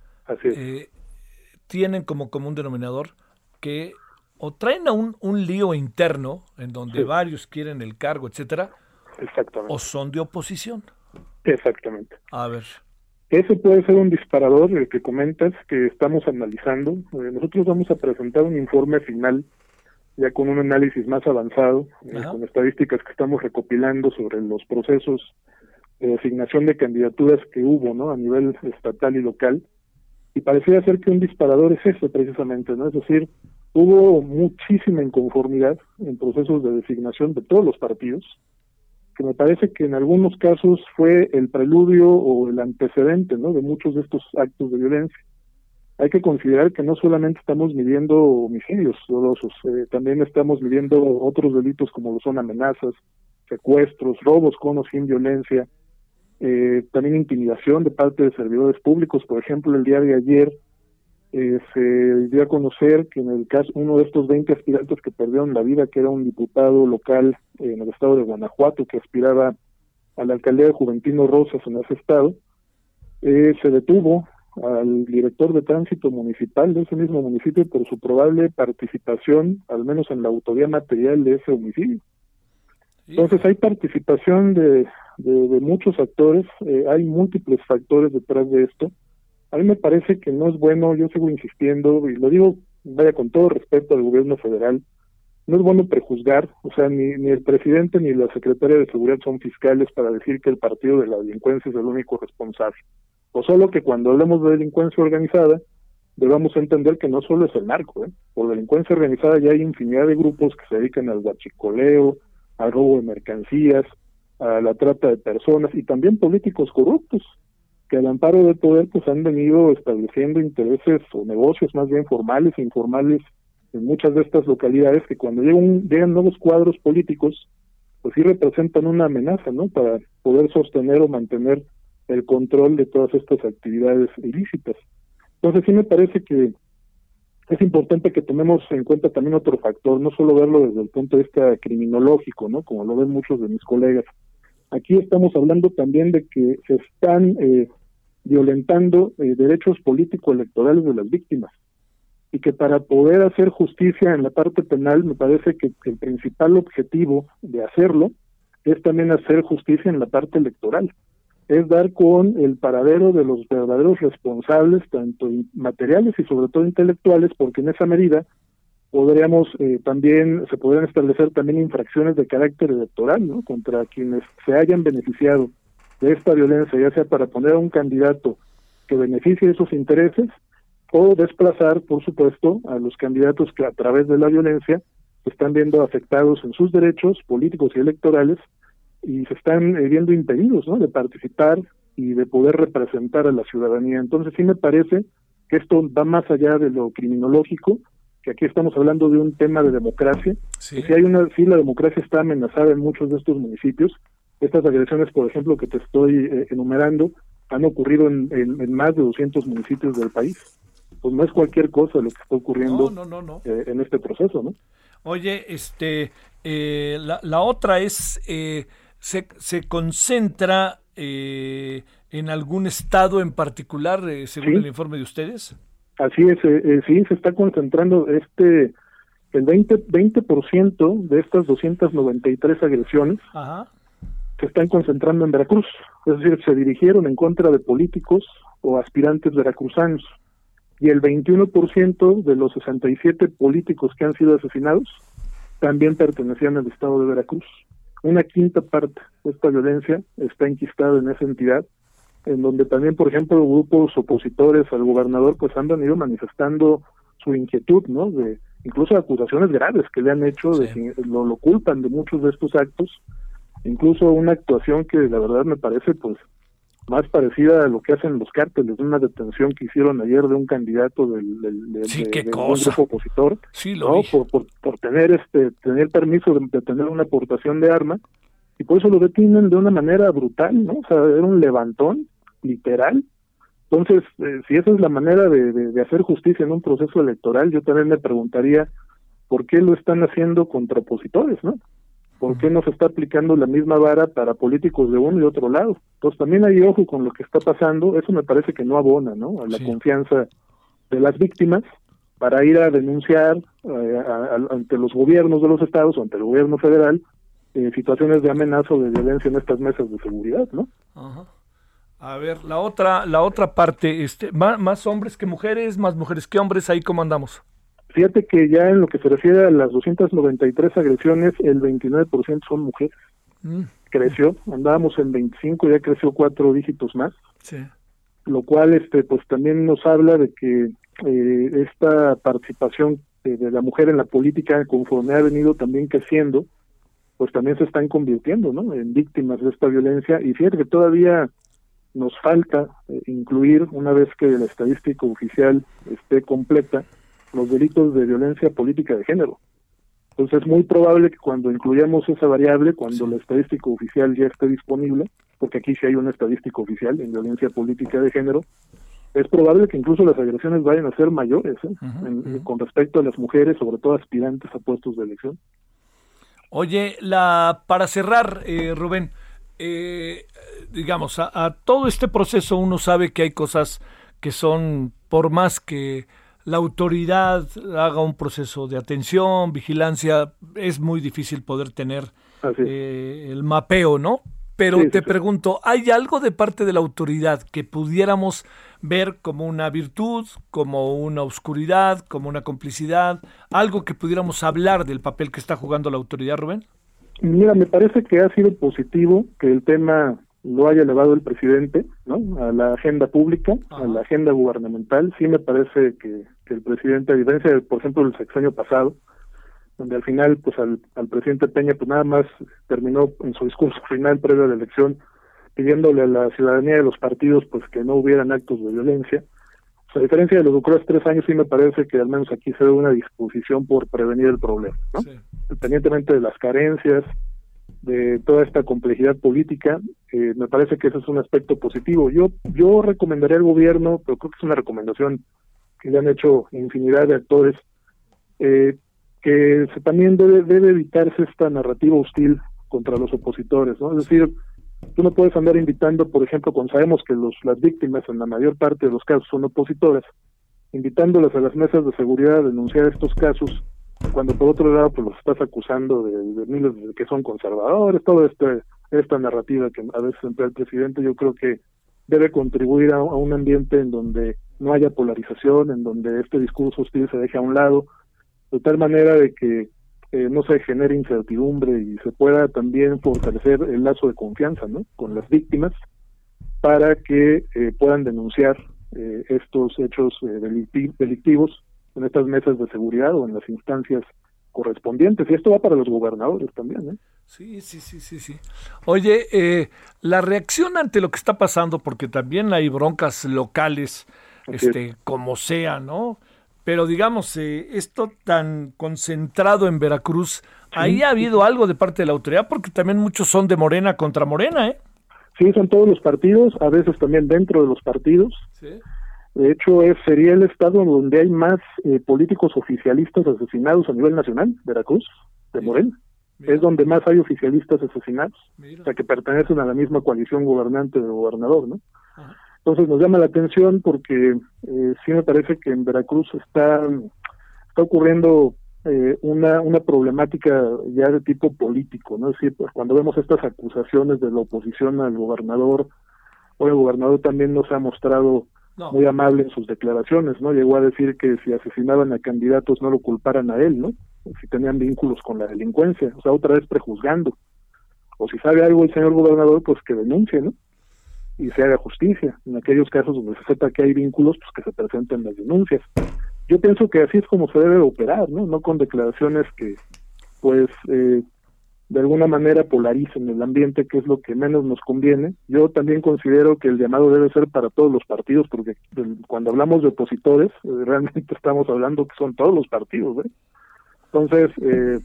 [SPEAKER 1] eh, tienen como común denominador que o traen a un, un lío interno en donde varios quieren el cargo, etcétera, o son de oposición.
[SPEAKER 4] Exactamente.
[SPEAKER 1] A ver.
[SPEAKER 4] Ese puede ser un disparador, el que comentas, que estamos analizando. nosotros vamos a presentar un informe final ya con un análisis más avanzado, eh, con estadísticas que estamos recopilando sobre los procesos de asignación de candidaturas que hubo, ¿no? A nivel estatal y local. Y pareciera ser que un disparador es eso precisamente, ¿no? Es decir, hubo muchísima inconformidad en procesos de designación de todos los partidos, que me parece que en algunos casos fue el preludio o el antecedente, ¿no? De muchos de estos actos de violencia hay que considerar que no solamente estamos midiendo homicidios dolosos, eh, también estamos midiendo otros delitos como lo son amenazas, secuestros, robos con o sin violencia, eh, también intimidación de parte de servidores públicos. Por ejemplo, el día de ayer eh, se dio a conocer que en el caso, uno de estos 20 aspirantes que perdieron la vida, que era un diputado local en el estado de Guanajuato que aspiraba a la alcaldía de Juventino Rosas en ese estado, se detuvo al director de tránsito municipal de ese mismo municipio por su probable participación, al menos en la autoría material de ese homicidio. Entonces hay participación de, de, muchos actores, eh, hay múltiples factores detrás de esto. A mí me parece que no es bueno, yo sigo insistiendo, y lo digo, vaya con todo respeto al gobierno federal, no es bueno prejuzgar, o sea, ni, ni el presidente ni la secretaria de seguridad son fiscales para decir que el partido de la delincuencia es el único responsable. O solo que cuando hablemos de delincuencia organizada, debamos entender que no solo es el narco, ¿eh? por delincuencia organizada ya hay infinidad de grupos que se dedican al guachicoleo, al robo de mercancías, a la trata de personas y también políticos corruptos que al amparo del poder pues han venido estableciendo intereses o negocios más bien formales e informales en muchas de estas localidades que cuando llegan, llegan nuevos cuadros políticos pues sí representan una amenaza, ¿no? Para poder sostener o mantener el control de todas estas actividades ilícitas. Entonces sí me parece que es importante que tomemos en cuenta también otro factor, no solo verlo desde el punto de vista criminológico, ¿no? Como lo ven muchos de mis colegas. Aquí estamos hablando también de que se están eh, violentando eh, derechos político-electorales de las víctimas y que para poder hacer justicia en la parte penal me parece que, el principal objetivo de hacerlo es también hacer justicia en la parte electoral, es dar con el paradero de los verdaderos responsables, tanto materiales y sobre todo intelectuales, porque en esa medida podríamos eh, también, se podrían establecer también infracciones de carácter electoral, ¿no? Contra quienes se hayan beneficiado de esta violencia, ya sea para poner a un candidato que beneficie de sus intereses o desplazar, por supuesto, a los candidatos que a través de la violencia están viendo afectados en sus derechos políticos y electorales y se están eh, viendo impedidos ¿no? de participar y de poder representar a la ciudadanía. Entonces sí me parece que esto va más allá de lo criminológico, que aquí estamos hablando de un tema de democracia. si hay una, si la democracia está amenazada en muchos de estos municipios, estas agresiones, por ejemplo, que te estoy eh, enumerando, han ocurrido en, en más de 200 municipios del país pues no es cualquier cosa lo que está ocurriendo eh, en este proceso, ¿no?
[SPEAKER 1] Oye, este, eh, la, la, otra es, eh, se, se concentra en algún estado en particular, según el informe de ustedes.
[SPEAKER 4] Así es, sí, se está concentrando este, el 20%, 20 de estas 293 agresiones se están concentrando en Veracruz, es decir, se dirigieron en contra de políticos o aspirantes veracruzanos y el 21% de los 67 políticos que han sido asesinados también pertenecían al estado de Veracruz. Una quinta parte de esta violencia está enquistada en esa entidad, en donde también, por ejemplo, grupos opositores al gobernador pues han venido manifestando su inquietud, ¿no? De incluso acusaciones graves que le han hecho, de que lo, lo culpan de muchos de estos actos, incluso una actuación que la verdad me parece pues más parecida a lo que hacen los cárteles, una detención que hicieron ayer de un candidato del, del,
[SPEAKER 1] sí,
[SPEAKER 4] grupo opositor,
[SPEAKER 1] sí,
[SPEAKER 4] ¿no? Por, por, tener este tener permiso de, tener una aportación de arma y por eso lo detienen de una manera brutal, ¿no? O sea, era un levantón literal. Entonces, eh, si esa es la manera de, de hacer justicia en un proceso electoral, yo también me preguntaría por qué lo están haciendo contra opositores, ¿no? ¿Por qué no se está aplicando la misma vara para políticos de uno y otro lado? Entonces también hay ojo con lo que está pasando, eso me parece que no abona, ¿no? A la confianza de las víctimas para ir a denunciar eh, ante los gobiernos de los estados o ante el gobierno federal eh, situaciones de amenaza o de violencia en estas mesas de seguridad, ¿no?
[SPEAKER 1] A ver, la otra, la otra parte, este, más, más hombres que mujeres, más mujeres que hombres, ahí cómo andamos.
[SPEAKER 4] Fíjate que ya en lo que se refiere a las 293 agresiones, el 29% son mujeres. Mm. Creció, andábamos en 25, ya creció cuatro dígitos más. Sí. Lo cual, este, pues también nos habla de que eh, esta participación de, la mujer en la política, conforme ha venido también creciendo, pues también se están convirtiendo, ¿no? En víctimas de esta violencia. Y fíjate que todavía nos falta eh, incluir, una vez que la estadística oficial esté completa, los delitos de violencia política de género. Entonces es muy probable que cuando incluyamos esa variable, cuando la estadística oficial ya esté disponible, porque aquí sí hay una estadística oficial en violencia política de género, es probable que incluso las agresiones vayan a ser mayores ¿eh? con respecto a las mujeres, sobre todo aspirantes a puestos de elección.
[SPEAKER 1] Oye, la para cerrar, eh, Rubén, eh, digamos, a todo este proceso uno sabe que hay cosas que son, por más que la autoridad haga un proceso de atención, vigilancia, es muy difícil poder tener eh, el mapeo, ¿no? Pero te pregunto, ¿hay algo de parte de la autoridad que pudiéramos ver como una virtud, como una oscuridad, como una complicidad, algo que pudiéramos hablar del papel que está jugando la autoridad, Rubén?
[SPEAKER 4] Mira, me parece que ha sido positivo que el tema lo haya elevado el presidente ¿no? a la agenda pública, a la agenda gubernamental. Sí me parece que, el presidente, a diferencia, por ejemplo, del sexenio pasado, donde al final, pues al, al presidente Peña, pues nada más terminó en su discurso final previo a la elección pidiéndole a la ciudadanía de los partidos, pues que no hubieran actos de violencia. a diferencia de los ocurridos tres años, sí me parece que al menos aquí se ve una disposición por prevenir el problema, ¿no? Independientemente de las carencias, de toda esta complejidad política, eh, me parece que ese es un aspecto positivo. Yo, yo recomendaría al gobierno, pero creo que es una recomendación que le han hecho infinidad de actores, eh, que se, también debe, debe evitarse esta narrativa hostil contra los opositores, ¿no? Es decir, tú no puedes andar invitando, por ejemplo, cuando sabemos que los, las víctimas en la mayor parte de los casos son opositores, invitándolas a las mesas de seguridad a denunciar estos casos cuando por otro lado pues los estás acusando de, de que son conservadores, toda este, esta narrativa que a veces emplea el presidente, yo creo que debe contribuir a, un ambiente en donde no haya polarización, en donde este discurso hostil se deje a un lado, de tal manera de que eh, no se genere incertidumbre y se pueda también fortalecer el lazo de confianza ¿no? con las víctimas para que eh, puedan denunciar eh, estos hechos delictivos en estas mesas de seguridad o en las instancias correspondientes. Y esto va para los gobernadores también. ¿eh?
[SPEAKER 1] Sí, sí, sí, sí, sí. Oye, eh, la reacción ante lo que está pasando, porque también hay broncas locales, este, como sea, ¿no? Pero digamos, eh, esto tan concentrado en Veracruz, ahí ha habido algo de parte de la autoridad, porque también muchos son de Morena contra Morena, ¿eh?
[SPEAKER 4] Sí, son todos los partidos, a veces también dentro de los partidos. Sí. De hecho, es, sería el estado donde hay más eh, políticos oficialistas asesinados a nivel nacional, Veracruz, de Morena. Es donde más hay oficialistas asesinados, o sea, que pertenecen a la misma coalición gobernante del gobernador, ¿no? Entonces nos llama la atención porque eh, sí me parece que en Veracruz está, está ocurriendo eh, una, una problemática ya de tipo político, ¿no? Es decir, pues, cuando vemos estas acusaciones de la oposición al gobernador, hoy el gobernador también nos ha mostrado muy amable en sus declaraciones, ¿no? Llegó a decir que si asesinaban a candidatos no lo culparan a él, ¿no? Si tenían vínculos con la delincuencia, o sea, otra vez prejuzgando. O si sabe algo el señor gobernador, pues que denuncie, ¿no? Y se haga justicia. En aquellos casos donde se sepa que hay vínculos, pues que se presenten las denuncias. Yo pienso que así es como se debe operar, ¿no? No con declaraciones que, pues, eh, de alguna manera polaricen el ambiente, que es lo que menos nos conviene. Yo también considero que el llamado debe ser para todos los partidos, porque cuando hablamos de opositores, eh, realmente estamos hablando que son todos los partidos. ¿eh? Entonces, eh,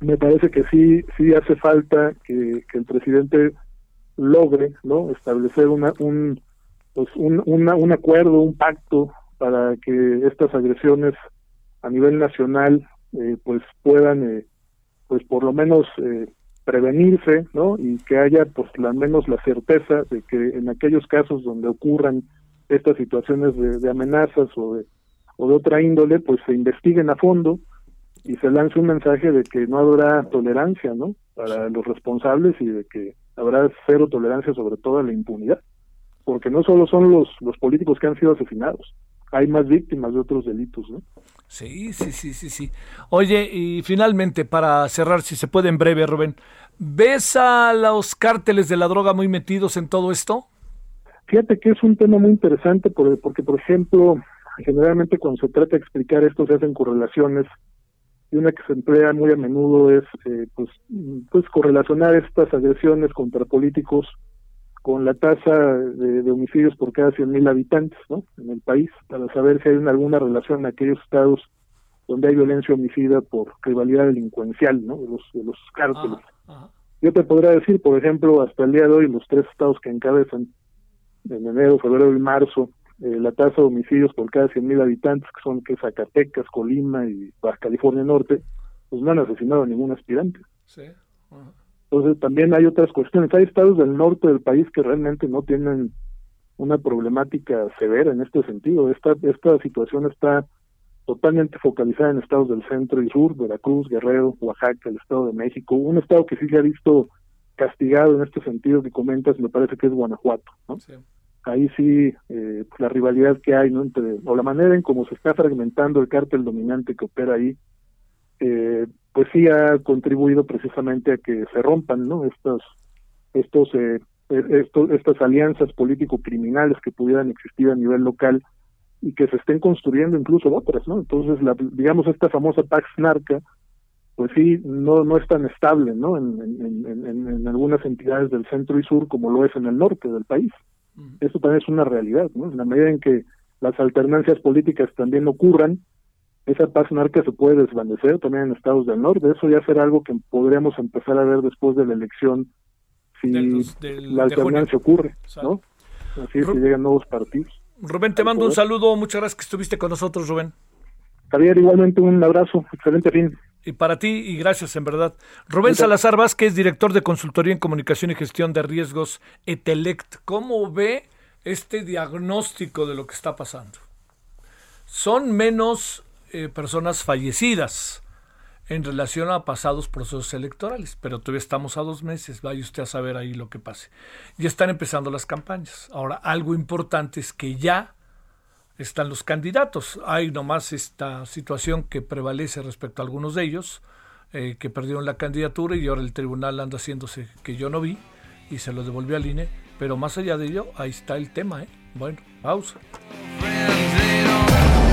[SPEAKER 4] me parece que sí, sí hace falta que, el presidente logre no establecer una, un, pues un, un acuerdo, un pacto para que estas agresiones a nivel nacional eh, pues puedan eh, pues por lo menos eh, prevenirse, ¿no? Y que haya pues al menos la certeza de que en aquellos casos donde ocurran estas situaciones de, amenazas o de, o de otra índole, pues se investiguen a fondo y se lance un mensaje de que no habrá tolerancia, ¿no? Para los responsables y de que habrá cero tolerancia sobre todo a la impunidad, porque no solo son los los políticos que han sido asesinados, hay más víctimas de otros delitos, ¿no?
[SPEAKER 1] Sí, sí, sí, sí, sí. Oye, y finalmente, para cerrar, si se puede en breve, Rubén, ¿ves a los cárteles de la droga muy metidos en todo esto?
[SPEAKER 4] Fíjate que es un tema muy interesante porque, por ejemplo, generalmente cuando se trata de explicar esto se hacen correlaciones y una que se emplea muy a menudo es eh, pues, pues correlacionar estas agresiones contra políticos con la tasa de, homicidios por cada 100.000 habitantes ¿no? en el país, para saber si hay alguna relación en aquellos estados donde hay violencia homicida por rivalidad delincuencial ¿no? de, los, de los cárteles. Yo te podría decir, por ejemplo, hasta el día de hoy, los tres estados que encabezan, en enero, febrero y marzo, eh, la tasa de homicidios por cada 100.000 habitantes, que son que Zacatecas, Colima y Baja California Norte, pues no han asesinado a ningún aspirante. Sí. Entonces también hay otras cuestiones. Hay estados del norte del país que realmente no tienen una problemática severa en este sentido. Esta, esta situación está totalmente focalizada en estados del centro y sur, Veracruz, Guerrero, Oaxaca, el Estado de México. Un estado que sí se ha visto castigado en este sentido que comentas, me parece que es Guanajuato. ¿no? Ahí sí, eh, la rivalidad que hay, ¿no? Entre, o la manera en cómo se está fragmentando el cártel dominante que opera ahí, eh, pues sí ha contribuido precisamente a que se rompan no estos estos eh, estos estas alianzas político criminales que pudieran existir a nivel local y que se estén construyendo incluso otras no entonces la, digamos esta famosa pax narca pues sí, no, no es tan estable, ¿no? En, en, algunas entidades del centro y sur como lo es en el norte del país. Eso también es una realidad, ¿no? En la medida en que las alternancias políticas también ocurran, esa paz narca se puede desvanecer también en estados del norte. Eso ya será algo que podríamos empezar a ver después de la elección si la alternancia ocurre, ¿no? Así es, si llegan nuevos partidos.
[SPEAKER 1] Rubén, te mando un saludo. Muchas gracias que estuviste con nosotros, Rubén.
[SPEAKER 4] Javier, igualmente un abrazo. Excelente fin.
[SPEAKER 1] Y para ti, y gracias en verdad. Rubén Salazar Vázquez, director de consultoría en comunicación y gestión de riesgos Etelect. ¿Cómo ve este diagnóstico de lo que está pasando? Son menos eh, personas fallecidas en relación a pasados procesos electorales, pero todavía estamos a dos meses, vaya usted a saber ahí lo que pase. Ya están empezando las campañas. Ahora, algo importante es que ya están los candidatos. Hay nomás esta situación que prevalece respecto a algunos de ellos, eh, que perdieron la candidatura y ahora el tribunal anda haciéndose que yo no vi y se lo devolvió al INE. Pero más allá de ello, ahí está el tema. ¿eh? Bueno, pausa.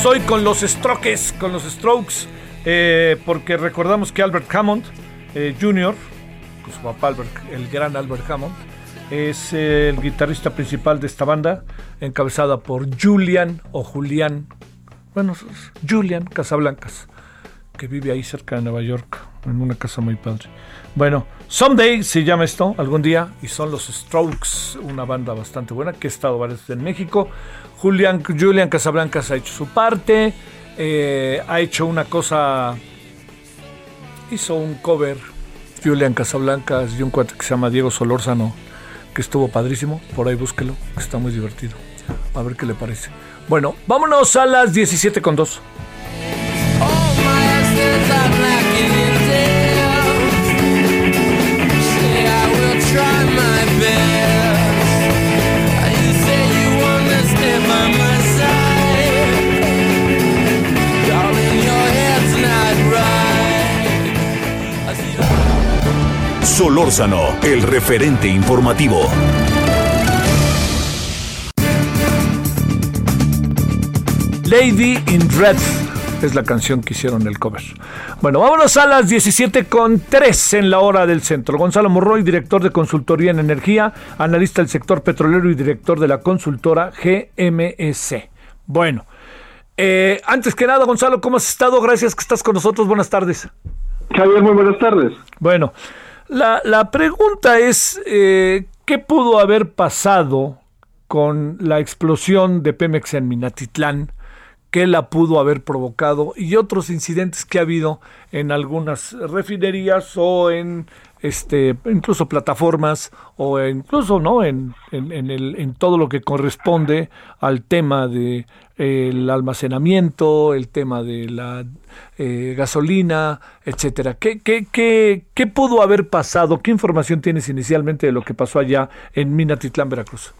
[SPEAKER 1] Seguimos hoy con los Strokes, con los Strokes, eh, porque recordamos que Albert Hammond eh, Jr., con su papá Albert, el gran Albert Hammond, es el guitarrista principal de esta banda, encabezada por Julian o Julián, bueno, Julian Casablancas, que vive ahí cerca de Nueva York, en una casa muy padre. Bueno, Someday se llama esto, algún día, y son los Strokes, una banda bastante buena que ha estado varias veces en México. Julian, Julian Casablancas ha hecho su parte, eh, ha hecho una cosa, hizo un cover, Julian Casablancas y un cuate que se llama Diego Solórzano, que estuvo padrísimo, por ahí búsquelo, que está muy divertido, a ver qué le parece. Bueno, vámonos a las 17 con 2.
[SPEAKER 2] Solórzano, el referente informativo.
[SPEAKER 1] Lady in Red es la canción que hicieron el cover. Bueno, vámonos a las 17 con 3 en la hora del centro. Gonzalo Morroy, director de consultoría en energía, analista del sector petrolero y director de la consultora GMS. Bueno, eh, antes que nada, Gonzalo, ¿cómo has estado? Gracias que estás con nosotros. Buenas tardes.
[SPEAKER 4] Javier, muy buenas tardes.
[SPEAKER 1] Bueno, la, la pregunta es, eh, ¿qué pudo haber pasado con la explosión de Pemex en Minatitlán? Qué la pudo haber provocado y otros incidentes que ha habido en algunas refinerías o en este incluso plataformas o incluso no en, en, el, en todo lo que corresponde al tema de el almacenamiento el tema de la eh, gasolina etcétera. ¿Qué, qué, qué, qué pudo haber pasado qué información tienes inicialmente de lo que pasó allá en Minatitlán Veracruz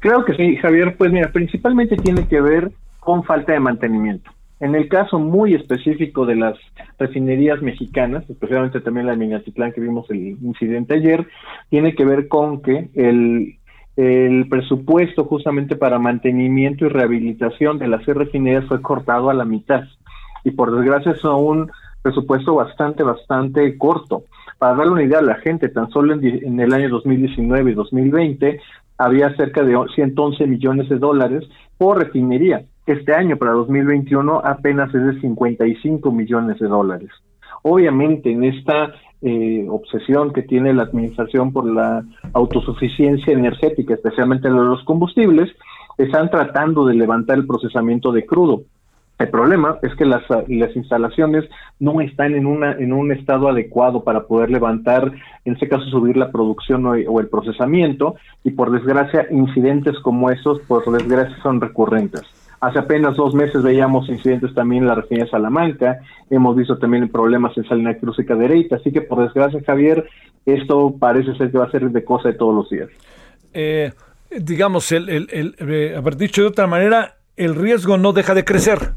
[SPEAKER 6] Claro que sí, Javier. Pues mira, principalmente tiene que ver con falta de mantenimiento. En el caso muy específico de las refinerías mexicanas, especialmente también la de Minatitlán que vimos el incidente ayer, tiene que ver con que el, el presupuesto justamente para mantenimiento y rehabilitación de las refinerías fue cortado a la mitad. Y por desgracia es un presupuesto bastante, bastante corto. Para darle una idea a la gente, tan solo en, el año 2019 y 2020 había cerca de 111 millones de dólares por refinería. Este año, para 2021, apenas es de 55 millones de dólares. Obviamente, en esta eh, obsesión que tiene la administración por la autosuficiencia energética, especialmente en los combustibles, están tratando de levantar el procesamiento de crudo. El problema es que las, instalaciones no están en, una, en un estado adecuado para poder levantar, en este caso subir la producción o, el procesamiento, y por desgracia incidentes como esos, por desgracia son recurrentes. Hace apenas dos meses veíamos incidentes también en la región de Salamanca, hemos visto también problemas en Salina Cruz y Cadereyta, así que por desgracia, Javier, esto parece ser que va a ser de cosa de todos los días.
[SPEAKER 1] Eh, digamos, el, el, el, eh, haber dicho de otra manera, el riesgo no deja de crecer.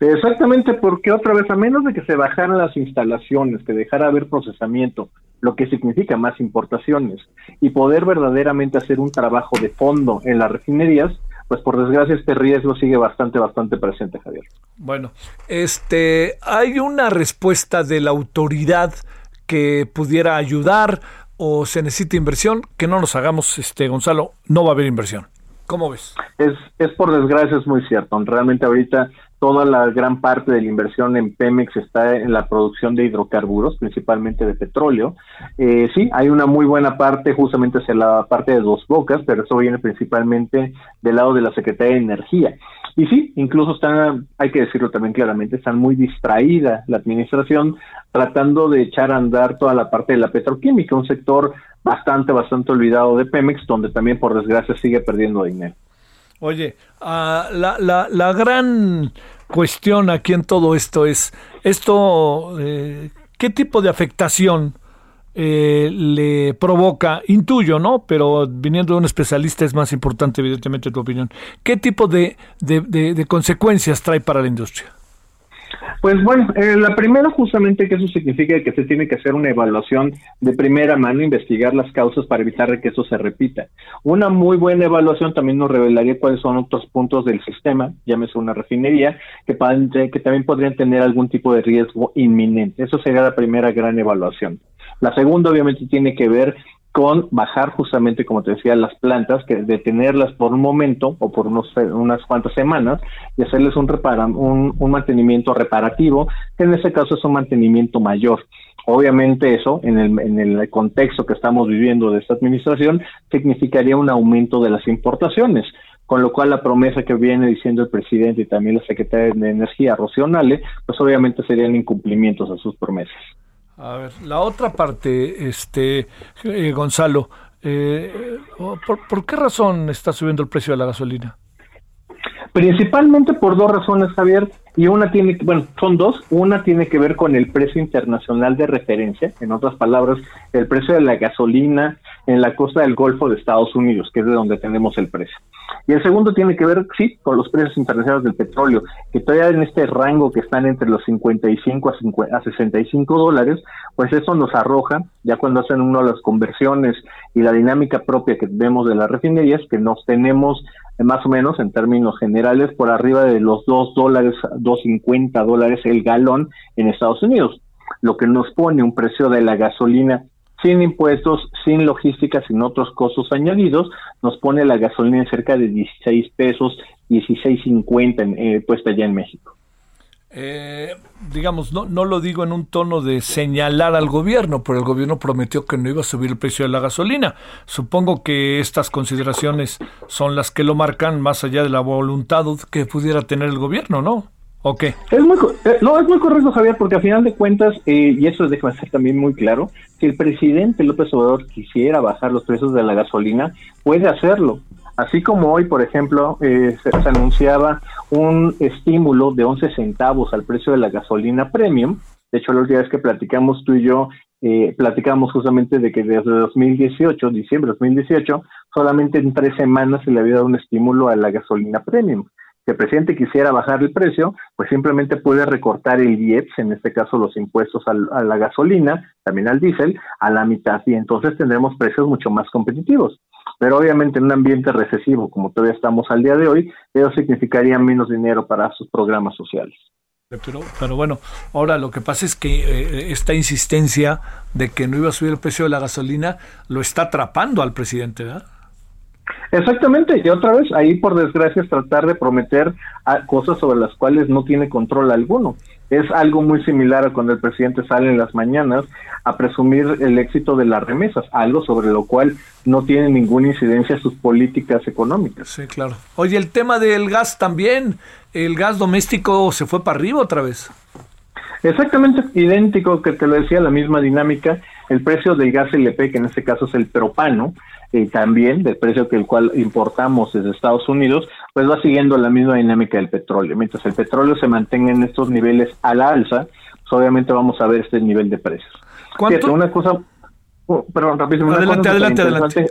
[SPEAKER 6] Exactamente, porque otra vez, a menos de que se bajaran las instalaciones, que dejara haber procesamiento, lo que significa más importaciones, y poder verdaderamente hacer un trabajo de fondo en las refinerías, pues por desgracia este riesgo sigue bastante, bastante presente, Javier.
[SPEAKER 1] Bueno, este, ¿hay una respuesta de la autoridad que pudiera ayudar o se necesita inversión? Que no nos hagamos, este, Gonzalo, no va a haber inversión. ¿Cómo ves?
[SPEAKER 6] Es, es por desgracia, es muy cierto. Realmente ahorita toda la gran parte de la inversión en Pemex está en la producción de hidrocarburos, principalmente de petróleo. Eh, sí, hay una muy buena parte justamente hacia la parte de dos bocas, pero eso viene principalmente del lado de la Secretaría de Energía. Y sí, incluso están, hay que decirlo también claramente, están muy distraída la administración tratando de echar a andar toda la parte de la petroquímica, un sector bastante, bastante olvidado de Pemex, donde también por desgracia sigue perdiendo dinero.
[SPEAKER 1] Oye, uh, la, la, la, gran cuestión aquí en todo esto es, esto, eh, ¿qué tipo de afectación eh, le provoca? Intuyo, ¿no? Pero viniendo de un especialista es más importante, evidentemente, tu opinión. ¿Qué tipo de, de, de, de consecuencias trae para la industria?
[SPEAKER 6] Pues bueno, eh, la primera justamente que eso significa que se tiene que hacer una evaluación de primera mano, investigar las causas para evitar que eso se repita. Una muy buena evaluación también nos revelaría cuáles son otros puntos del sistema, llámese una refinería, que, que también podrían tener algún tipo de riesgo inminente. Eso sería la primera gran evaluación. La segunda obviamente tiene que ver con bajar justamente, como te decía, las plantas, que detenerlas por un momento o por unos, unas cuantas semanas y hacerles un, repara, un, mantenimiento reparativo, que en este caso es un mantenimiento mayor. Obviamente eso, en el, en el contexto que estamos viviendo de esta administración, significaría un aumento de las importaciones con lo cual la promesa que viene diciendo el presidente y también la secretaria de Energía, Rocío pues obviamente serían incumplimientos a sus promesas.
[SPEAKER 1] A ver, la otra parte, este, eh, Gonzalo, eh, ¿por, ¿por qué razón está subiendo el precio de la gasolina?
[SPEAKER 6] Principalmente por dos razones, Javier, y una tiene, bueno, son dos. Una tiene que ver con el precio internacional de referencia, en otras palabras, el precio de la gasolina en la costa del Golfo de Estados Unidos, que es de donde tenemos el precio. Y el segundo tiene que ver, sí, con los precios internacionales del petróleo, que todavía en este rango que están entre los 55 a, a 65 dólares, pues eso nos arroja, ya cuando hacen uno las conversiones y la dinámica propia que vemos de las refinerías, que nos tenemos eh, más o menos en términos generales por arriba de los 2 dólares, 2.50 dólares el galón en Estados Unidos, lo que nos pone un precio de la gasolina sin impuestos, sin logística, sin otros costos añadidos, nos pone la gasolina en cerca de 16 pesos, 16.50 eh, puesta ya en México.
[SPEAKER 1] eh, digamos, no, no lo digo en un tono de señalar al gobierno, pero el gobierno prometió que no iba a subir el precio de la gasolina. Supongo que estas consideraciones son las que lo marcan más allá de la voluntad que pudiera tener el gobierno, ¿no? ¿O qué?
[SPEAKER 6] Es muy, eh, no, es muy correcto, Javier, porque a final de cuentas, eh, y eso déjame ser también muy claro, si el presidente López Obrador quisiera bajar los precios de la gasolina, puede hacerlo. Así como hoy, por ejemplo, eh, se, anunciaba un estímulo de 11 centavos al precio de la gasolina premium. De hecho, la última vez que platicamos tú y yo, eh, platicamos justamente de que desde 2018, diciembre de 2018, solamente en tres semanas se le había dado un estímulo a la gasolina premium. El presidente quisiera bajar el precio, pues simplemente puede recortar el IEPS, en este caso los impuestos a la gasolina, también al diésel, a la mitad y entonces tendremos precios mucho más competitivos. Pero obviamente en un ambiente recesivo, como todavía estamos al día de hoy, eso significaría menos dinero para sus programas sociales.
[SPEAKER 1] Pero, pero bueno, ahora lo que pasa es que eh, esta insistencia de que no iba a subir el precio de la gasolina lo está atrapando al presidente, ¿verdad?
[SPEAKER 6] Exactamente, y otra vez, ahí por desgracia es tratar de prometer cosas sobre las cuales no tiene control alguno. Es algo muy similar a cuando el presidente sale en las mañanas a presumir el éxito de las remesas, algo sobre lo cual no tiene ninguna incidencia sus políticas económicas.
[SPEAKER 1] Sí, claro. Oye, el tema del gas también, el gas doméstico se fue para arriba otra vez.
[SPEAKER 6] Exactamente idéntico que te lo decía, la misma dinámica. El precio del gas LP, que en este caso es el propano, y también del precio que el cual importamos desde Estados Unidos, pues va siguiendo la misma dinámica del petróleo. Mientras el petróleo se mantenga en estos niveles a la alza, pues obviamente vamos a ver este nivel de precios. ¿Cuánto? una cosa, oh, perdón, rapidísimo.
[SPEAKER 1] Adelante, adelante, adelante.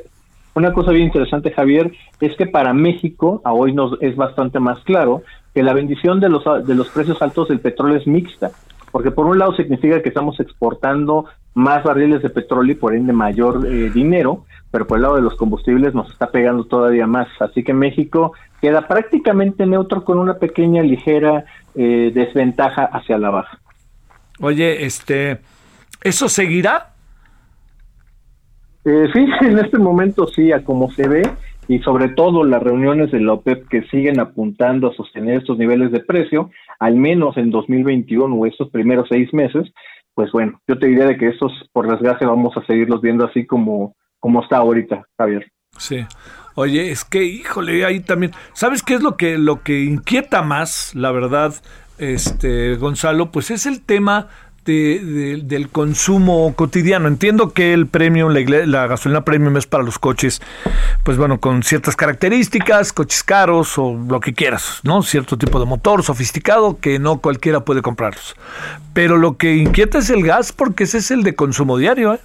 [SPEAKER 6] Una cosa bien interesante, Javier, es que para México, a hoy nos es bastante más claro que la bendición de los, de los precios altos del petróleo es mixta porque por un lado significa que estamos exportando más barriles de petróleo y por ende mayor eh, dinero, pero por el lado de los combustibles nos está pegando todavía más. Así que México queda prácticamente neutro con una pequeña ligera eh, desventaja hacia la baja.
[SPEAKER 1] Oye, este, ¿eso seguirá?
[SPEAKER 6] Eh, sí, en este momento sí, a como se ve, y sobre todo las reuniones de la OPEP que siguen apuntando a sostener estos niveles de precio, al menos en 2021 o estos primeros seis meses, pues bueno, yo te diría de que estos, por desgracia, vamos a seguirlos viendo así como, como está ahorita, Javier.
[SPEAKER 1] Sí. Oye, es que, híjole, ahí también, ¿sabes qué es lo que, lo que inquieta más, la verdad, este, Gonzalo? Pues es el tema del consumo cotidiano. Entiendo que el premium, la, gasolina premium es para los coches, pues bueno, con ciertas características, coches caros o lo que quieras, ¿no? Cierto tipo de motor sofisticado que no cualquiera puede comprarlos. Pero lo que inquieta es el gas porque ese es el de consumo diario, ¿eh?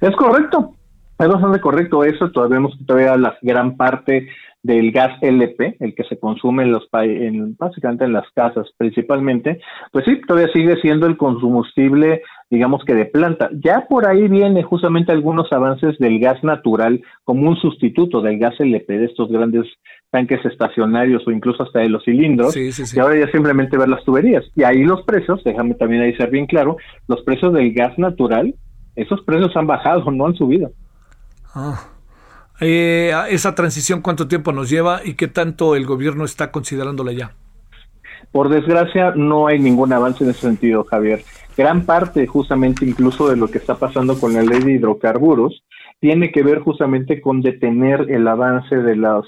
[SPEAKER 6] Es correcto, es bastante correcto eso. Todavía vemos que todavía la gran parte del gas LP, el que se consume en los en, básicamente en las casas principalmente, pues sí, todavía sigue siendo el combustible, digamos que de planta. Ya por ahí viene justamente algunos avances del gas natural como un sustituto del gas LP de estos grandes tanques estacionarios o incluso hasta de los cilindros, y ahora ya simplemente ver las tuberías. Y ahí los precios, déjame también ahí ser bien claro, los precios del gas natural, esos precios han bajado, no han subido.
[SPEAKER 1] Ah. Eh, esa transición, ¿cuánto tiempo nos lleva y qué tanto el gobierno está considerándola ya?
[SPEAKER 6] Por desgracia, no hay ningún avance en ese sentido, Javier. Gran parte, justamente, incluso de lo que está pasando con la ley de hidrocarburos, tiene que ver justamente con detener el avance de las,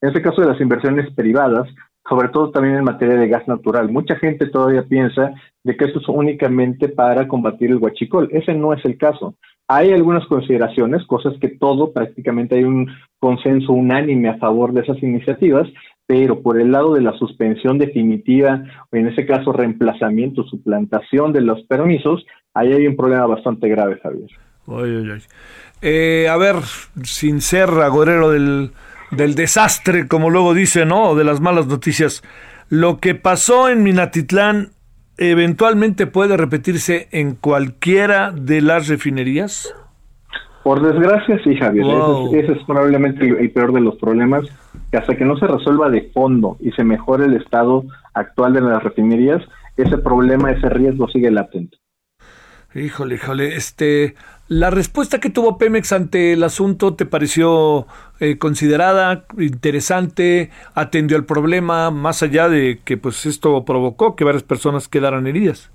[SPEAKER 6] en este caso, de las inversiones privadas, sobre todo también en materia de gas natural. Mucha gente todavía piensa de que esto es únicamente para combatir el huachicol. Ese no es el caso. Hay algunas consideraciones, cosas que todo, prácticamente hay un consenso unánime a favor de esas iniciativas, pero por el lado de la suspensión definitiva, o en ese caso reemplazamiento, suplantación de los permisos, ahí hay un problema bastante grave, Javier.
[SPEAKER 1] Eh, a ver, sin ser agorero del, del desastre, como luego dice, ¿no? De las malas noticias, lo que pasó en Minatitlán eventualmente puede repetirse en cualquiera de las refinerías?
[SPEAKER 6] Por desgracia, sí, Javier. Ese, es, probablemente el, peor de los problemas, que hasta que no se resuelva de fondo y se mejore el estado actual de las refinerías, ese problema, ese riesgo sigue latente.
[SPEAKER 1] Híjole, híjole, este, ¿La respuesta que tuvo Pemex ante el asunto te pareció eh, considerada, interesante, atendió el problema, más allá de que pues esto provocó que varias personas quedaran heridas?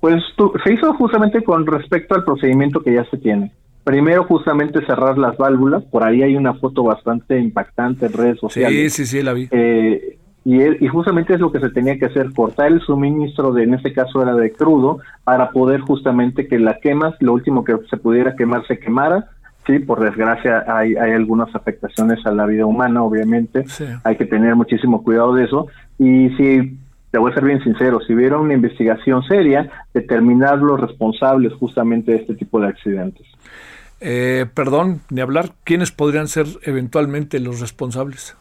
[SPEAKER 6] Pues se hizo justamente con respecto al procedimiento que ya se tiene. Primero justamente cerrar las válvulas, por ahí hay una foto bastante impactante en redes sociales.
[SPEAKER 1] Sí, sí, sí, la vi.
[SPEAKER 6] Eh, y, justamente es lo que se tenía que hacer, cortar el suministro de, en este caso era de crudo, para poder justamente que la quemas, lo último que se pudiera quemar se quemara, sí, por desgracia hay, hay algunas afectaciones a la vida humana, obviamente, hay que tener muchísimo cuidado de eso, y si, te voy a ser bien sincero, si hubiera una investigación seria, determinar los responsables justamente de este tipo de accidentes.
[SPEAKER 1] Eh, perdón, ni hablar, ¿quiénes podrían ser eventualmente los responsables?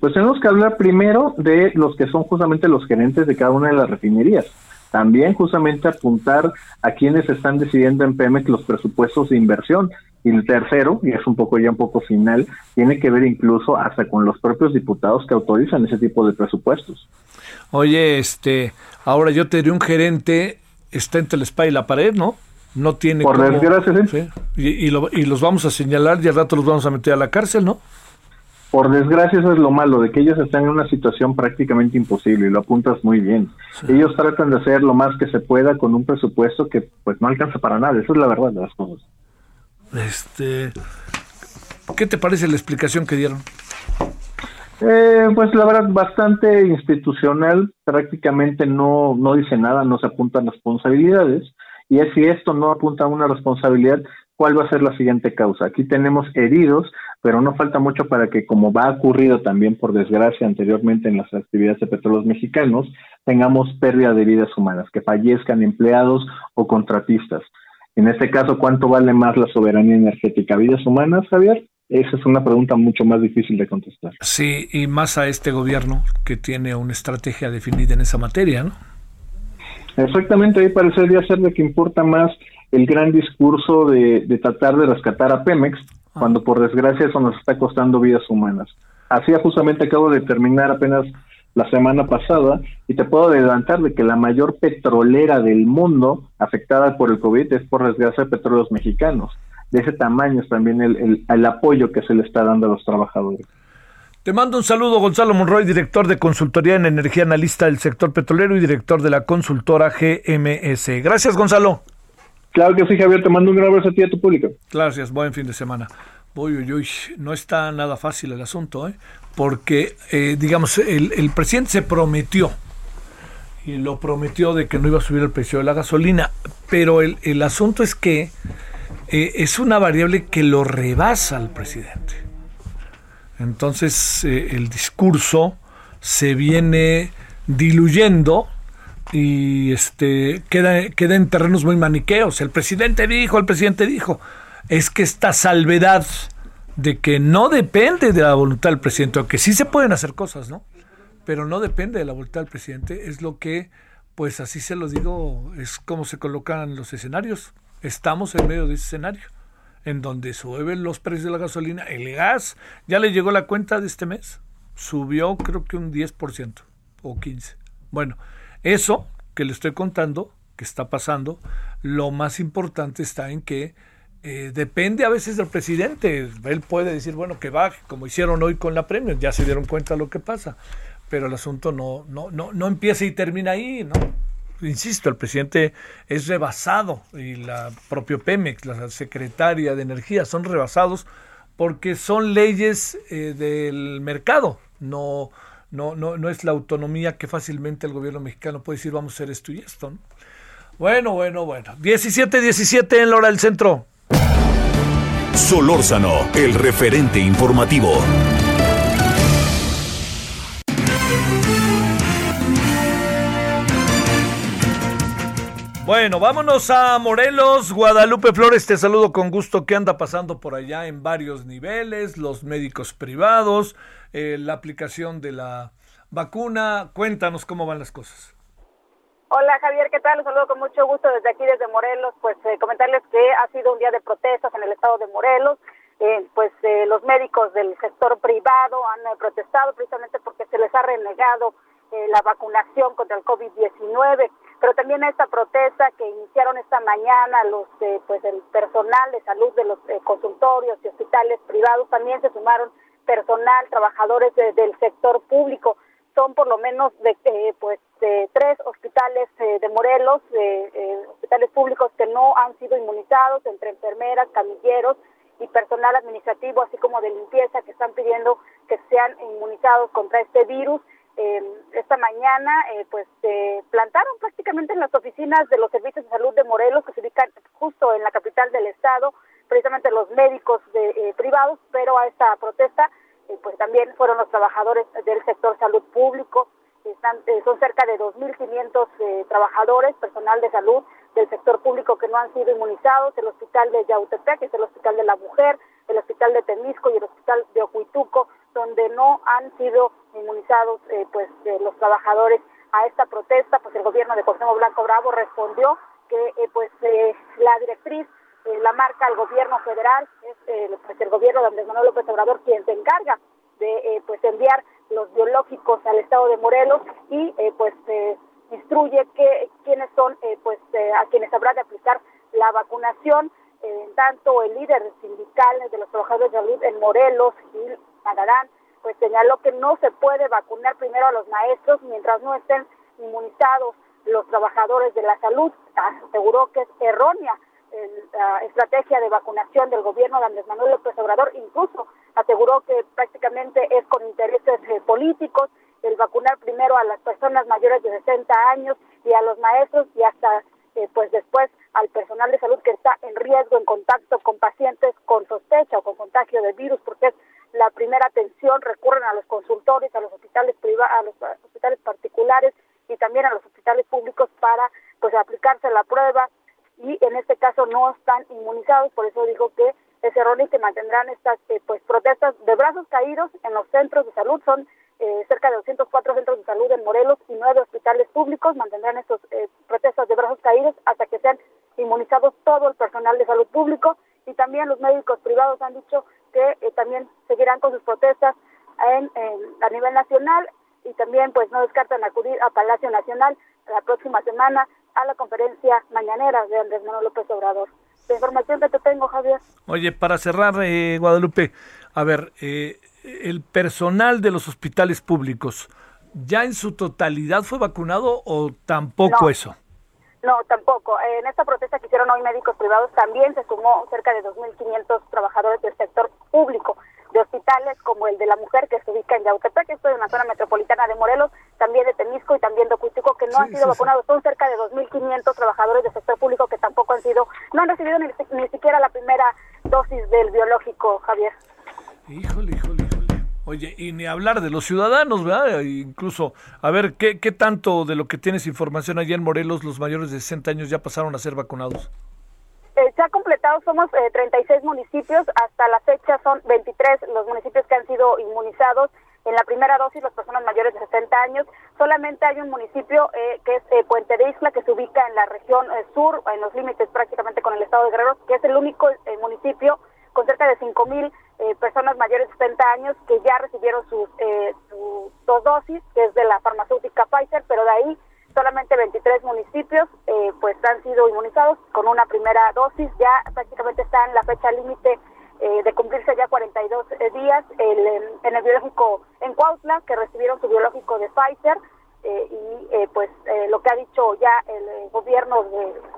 [SPEAKER 6] Pues tenemos que hablar primero de los que son justamente los gerentes de cada una de las refinerías. También justamente apuntar a quienes están decidiendo en Pemex los presupuestos de inversión. Y el tercero, y es un poco ya un poco final, tiene que ver incluso hasta con los propios diputados que autorizan ese tipo de presupuestos.
[SPEAKER 1] Oye, este, ahora yo te diré un gerente, está entre el spa y la pared, ¿no? No tiene
[SPEAKER 6] Por desgracia,
[SPEAKER 1] sí. Y, y los vamos a señalar y al rato los vamos a meter a la cárcel, ¿no?
[SPEAKER 6] Por desgracia eso es lo malo, de que ellos están en una situación prácticamente imposible y lo apuntas muy bien. Ellos tratan de hacer lo más que se pueda con un presupuesto que pues no alcanza para nada, eso es la verdad de las cosas.
[SPEAKER 1] Este, ¿Qué te parece la explicación que dieron?
[SPEAKER 6] Eh, pues la verdad bastante institucional, prácticamente no, no dice nada, no se apuntan responsabilidades y es si esto no apunta a una responsabilidad, ¿cuál va a ser la siguiente causa? Aquí tenemos heridos pero no falta mucho para que, como va ocurrido también por desgracia anteriormente en las actividades de petróleos mexicanos, tengamos pérdida de vidas humanas, que fallezcan empleados o contratistas. En este caso, ¿cuánto vale más la soberanía energética? ¿Vidas humanas, Javier? Esa es una pregunta mucho más difícil de contestar.
[SPEAKER 1] Sí, y más a este gobierno que tiene una estrategia definida en esa materia, ¿no?
[SPEAKER 6] Exactamente, ahí parecería ser de que importa más el gran discurso de, de tratar de rescatar a Pemex cuando por desgracia eso nos está costando vidas humanas. Así justamente acabo de terminar apenas la semana pasada y te puedo adelantar de que la mayor petrolera del mundo afectada por el COVID es por desgracia de petróleos mexicanos. De ese tamaño es también el, el, apoyo que se le está dando a los trabajadores.
[SPEAKER 1] Te mando un saludo, Gonzalo Monroy, director de consultoría en energía, analista del sector petrolero y director de la consultora GMS. Gracias, Gonzalo.
[SPEAKER 6] Claro que sí, Javier, te mando un gran abrazo a ti y a tu público.
[SPEAKER 1] Gracias, buen fin de semana. Uy, uy, uy, no está nada fácil el asunto, ¿eh? porque, eh, digamos, el, presidente se prometió, y lo prometió de que no iba a subir el precio de la gasolina, pero el, asunto es que eh, es una variable que lo rebasa al presidente. Entonces, eh, el discurso se viene diluyendo y este queda, queda en terrenos muy maniqueos. El presidente dijo, el presidente dijo. Es que esta salvedad de que no depende de la voluntad del presidente, aunque sí se pueden hacer cosas, ¿no? Pero no depende de la voluntad del presidente, es lo que, pues así se lo digo, es como se colocan los escenarios. Estamos en medio de ese escenario, en donde suben los precios de la gasolina, el gas, ya le llegó la cuenta de este mes, subió creo que un 10% o 15%. Bueno, eso que le estoy contando, que está pasando, lo más importante está en que eh, depende a veces del presidente. Él puede decir, bueno, que baje, como hicieron hoy con la premio, ya se dieron cuenta de lo que pasa. Pero el asunto no, no, no, no empieza y termina ahí, ¿no? Insisto, el presidente es rebasado y la propio Pemex, la secretaria de Energía, son rebasados porque son leyes eh, del mercado, no, no, no, no es la autonomía que fácilmente el gobierno mexicano puede decir vamos a hacer esto y esto. Bueno, bueno, bueno. 17-17 en la hora del centro.
[SPEAKER 2] Solórzano, el referente informativo.
[SPEAKER 1] Bueno, vámonos a Morelos, Guadalupe Flores, te saludo con gusto. ¿Qué anda pasando por allá en varios niveles? Los médicos privados, eh, la aplicación de la vacuna. Cuéntanos cómo van las cosas.
[SPEAKER 3] Hola Javier, ¿qué tal? Un saludo con mucho gusto desde aquí, desde Morelos. Pues eh, comentarles que ha sido un día de protestas en el estado de Morelos. Eh, pues eh, los médicos del sector privado han protestado precisamente porque se les ha renegado la vacunación contra el COVID-19.
[SPEAKER 7] Pero también esta protesta que iniciaron esta mañana los eh, pues el personal de salud de los eh, consultorios y hospitales privados también se sumaron personal trabajadores del sector público. Son por lo menos de eh, pues de tres hospitales de Morelos hospitales públicos que no han sido inmunizados entre enfermeras camilleros y personal administrativo así como de limpieza que están pidiendo que sean inmunizados contra este virus eh, esta mañana eh, pues se plantaron prácticamente en las oficinas de los servicios de salud de Morelos que se ubican justo en la capital del estado precisamente los médicos de, eh, privados pero a esta protesta eh, pues también fueron los trabajadores del sector salud público. Están, son cerca de 2.500 trabajadores personal de salud del sector público que no han sido inmunizados el hospital de Yautepec que es el hospital de la mujer el hospital de Temisco y el hospital de Ocuituco donde no han sido inmunizados eh, pues los trabajadores a esta protesta, pues el gobierno de Cuauhtémoc Blanco Bravo respondió que eh, pues eh, la directriz la marca el gobierno federal, es pues el gobierno de Andrés Manuel López Obrador quien se encarga de pues enviar los biológicos al estado de Morelos y pues instruye que quienes son pues a quienes habrá de aplicar la vacunación en tanto el líder sindical de los trabajadores de salud en Morelos, Gil Pues señaló que no se puede vacunar primero a los maestros mientras no estén inmunizados los trabajadores de la salud. Aseguró que es errónea la estrategia de vacunación del gobierno de Andrés Manuel López Obrador, incluso aseguró que prácticamente es con intereses eh, políticos el vacunar primero a las personas mayores de 60 años y a los maestros y hasta eh, pues después al personal de salud que está en riesgo en contacto con pacientes con sospecha o con contagio de virus porque es la primera atención, recurren a los consultores, a los hospitales privados, a los hospitales particulares y también a los hospitales públicos para pues aplicarse la prueba y en este caso no están inmunizados, por eso dijo que es erróneo que mantendrán estas eh, pues protestas de brazos caídos en los centros de salud, son eh, cerca de 204 centros de salud en Morelos y nueve hospitales públicos, mantendrán estos eh, protestas de brazos caídos hasta que sean inmunizados todo el personal de salud público. Y también los médicos privados han dicho que eh, también seguirán con sus protestas en, a nivel nacional y también pues no descartan acudir a Palacio Nacional la próxima semana a la conferencia mañanera de Andrés Manuel López Obrador. La información que te tengo, Javier.
[SPEAKER 1] Oye, para cerrar, eh, Guadalupe, a ver, eh, el personal de los hospitales públicos, ¿ya en su totalidad fue vacunado o tampoco eso?
[SPEAKER 7] No, tampoco. En esta protesta que hicieron hoy médicos privados también se sumó cerca de 2.500 trabajadores del sector público de hospitales como el de la mujer que se ubica en Yautepec, esto es una zona metropolitana de Morelos, también de Temisco y también de Ocuitico que no han sido vacunados. Son cerca de 2.500 trabajadores del sector público que tampoco han sido, no han recibido ni, ni siquiera la primera dosis del biológico, Javier.
[SPEAKER 1] Híjole, híjole. Oye, y ni hablar de los ciudadanos, ¿verdad? Incluso, a ver, ¿qué, ¿qué tanto de lo que tienes información allá en Morelos, los mayores de 60 años ya pasaron a ser vacunados?
[SPEAKER 7] Eh, se ha completado, somos 36 eh, municipios, hasta la fecha son 23 los municipios que han sido inmunizados. En la primera dosis, las personas mayores de 60 años, solamente hay un municipio eh, que es Puente de Isla, que se ubica en la región sur, en los límites prácticamente con el estado de Guerrero, que es el único municipio con cerca de 5 mil eh, personas mayores de 70 años que ya recibieron sus, eh, dos dosis, que es de la farmacéutica Pfizer, pero de ahí solamente 23 municipios eh, pues han sido inmunizados con una primera dosis, ya prácticamente está en la fecha límite de cumplirse ya 42 días. El, en el biológico en Cuautla, que recibieron su biológico de Pfizer, y pues lo que ha dicho ya el gobierno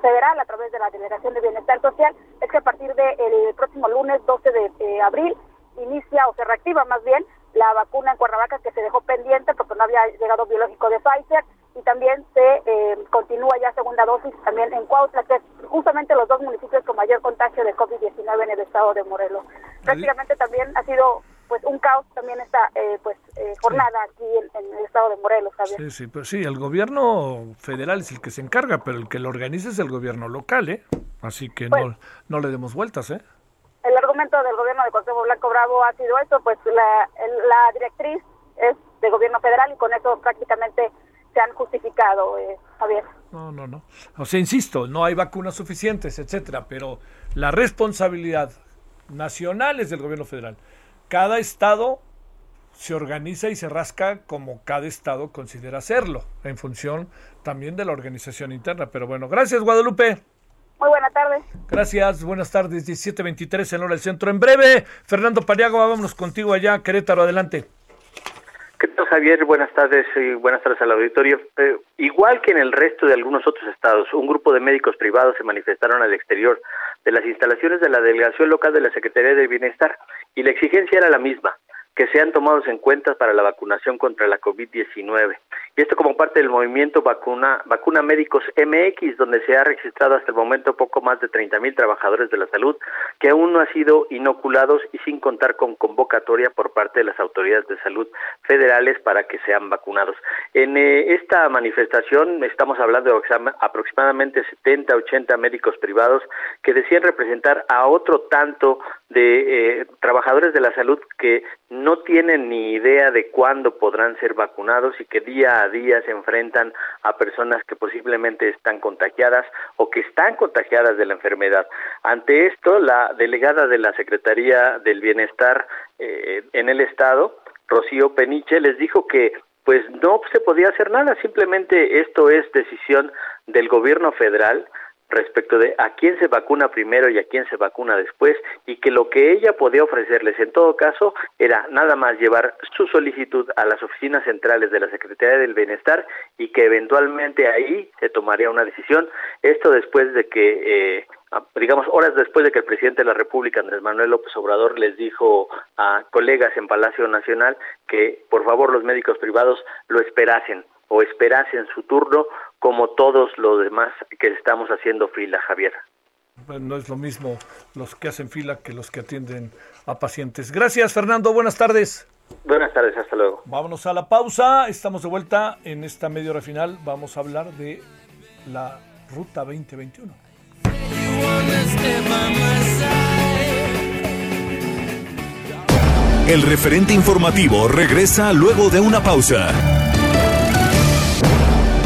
[SPEAKER 7] federal a través de la Delegación de Bienestar Social es que a partir del próximo lunes 12 de abril inicia o se reactiva más bien la vacuna en Cuernavaca que se dejó pendiente porque no había llegado biológico de Pfizer y también se eh, continúa ya segunda dosis también en Cuautla, que es justamente los dos municipios con mayor contagio de COVID-19 en el estado de Morelos. Prácticamente también ha sido pues un caos también esta eh, pues eh, jornada aquí en, el estado de Morelos, Javier.
[SPEAKER 1] Sí, sí, pues sí, el gobierno federal es el que se encarga, pero el que lo organiza es el gobierno local, ¿eh? Así que no, pues no le demos vueltas, ¿eh?
[SPEAKER 7] El argumento del gobierno de Consejo Blanco Bravo ha sido eso, pues la, la directriz es de gobierno federal y con eso prácticamente se han justificado, eh, Javier.
[SPEAKER 1] No, no, no. O sea, insisto, no hay vacunas suficientes, etcétera, pero la responsabilidad nacional es del gobierno federal cada estado se organiza y se rasca como cada estado considera hacerlo, en función también de la organización interna. Pero bueno, gracias Guadalupe.
[SPEAKER 7] Muy buenas tardes.
[SPEAKER 1] Gracias, buenas tardes, 17.23 en hora del centro. En breve, Fernando Pariago, vámonos contigo allá, Querétaro, adelante.
[SPEAKER 8] ¿Qué tal, Javier? Buenas tardes y buenas tardes al auditorio. Eh, igual que en el resto de algunos otros estados, un grupo de médicos privados se manifestaron al exterior de las instalaciones de la delegación local de la Secretaría de Bienestar y la exigencia era la misma, que sean tomados en cuenta para la vacunación contra la COVID-19. Y esto como parte del movimiento Vacuna, Vacuna Médicos MX, donde se ha registrado hasta el momento poco más de 30 mil trabajadores de la salud que aún no han sido inoculados y sin contar con convocatoria por parte de las autoridades de salud federales para que sean vacunados. En eh, esta manifestación estamos hablando de aproximadamente 70, 80 médicos privados que decían representar a otro tanto de eh, trabajadores de la salud que no tienen ni idea de cuándo podrán ser vacunados y que día día se enfrentan a personas que posiblemente están contagiadas o que están contagiadas de la enfermedad. Ante esto, la delegada de la Secretaría del Bienestar eh, en el Estado, Rocío Peniche, les dijo que pues no se podía hacer nada, simplemente esto es decisión del gobierno federal, respecto de a quién se vacuna primero y a quién se vacuna después y que lo que ella podía ofrecerles en todo caso era nada más llevar su solicitud a las oficinas centrales de la Secretaría del Bienestar y que eventualmente ahí se tomaría una decisión. Esto después de que eh, digamos, horas después de que el presidente de la República, Andrés Manuel López Obrador, les dijo a colegas en Palacio Nacional que por favor los médicos privados lo esperasen o esperasen su turno como todos los demás que estamos haciendo fila, Javier.
[SPEAKER 1] no es lo mismo los que hacen fila que los que atienden a pacientes. Gracias, Fernando. Buenas tardes.
[SPEAKER 8] Buenas tardes, hasta luego.
[SPEAKER 1] Vámonos a la pausa. Estamos de vuelta en esta media hora final. Vamos a hablar de la Ruta 2021.
[SPEAKER 2] El referente informativo regresa luego de una pausa.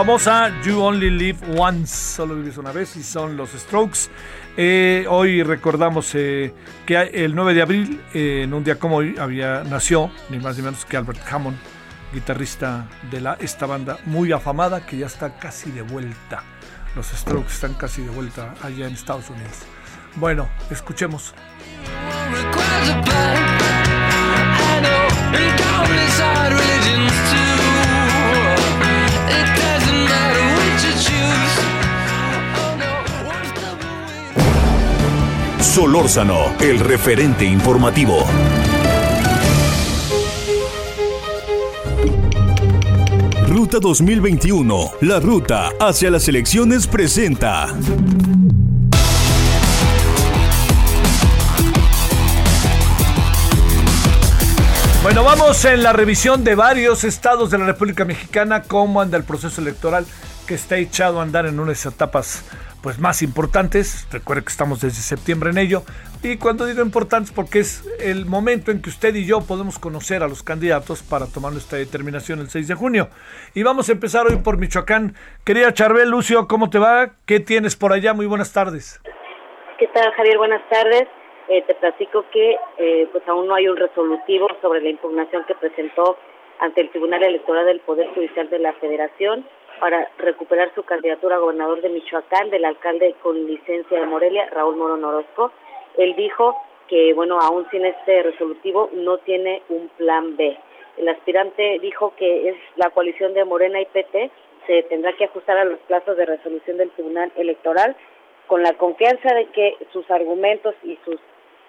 [SPEAKER 1] Famosa You Only Live Once, solo vives una vez, y son los Strokes. Eh, hoy recordamos eh, que el 9 de abril, eh, en un día como hoy, había, nació ni más ni menos que Albert Hammond, guitarrista de la, esta banda muy afamada que ya está casi de vuelta. Los Strokes están casi de vuelta allá en Estados Unidos. Bueno, escuchemos.
[SPEAKER 2] Solórzano, el referente informativo. Ruta 2021, la ruta hacia las elecciones presenta.
[SPEAKER 1] Bueno, vamos en la revisión de varios estados de la República Mexicana, cómo anda el proceso electoral que está echado a andar en unas etapas pues más importantes. Recuerde que estamos desde septiembre en ello. Y cuando digo importantes, porque es el momento en que usted y yo podemos conocer a los candidatos para tomar nuestra determinación el 6 de junio. Y vamos a empezar hoy por Michoacán. Querida Charbel, Lucio, ¿cómo te va? ¿Qué tienes por allá? Muy buenas tardes.
[SPEAKER 9] ¿Qué tal, Javier? Buenas tardes. Eh, te platico que eh, pues aún no hay un resolutivo sobre la impugnación que presentó ante el Tribunal Electoral del Poder Judicial de la Federación para recuperar su candidatura a gobernador de Michoacán del alcalde con licencia de Morelia, Raúl Morón Orozco. Él dijo que, bueno, aún sin este resolutivo no tiene un plan B. El aspirante dijo que es la coalición de Morena y PT se tendrá que ajustar a los plazos de resolución del Tribunal Electoral con la confianza de que sus argumentos y sus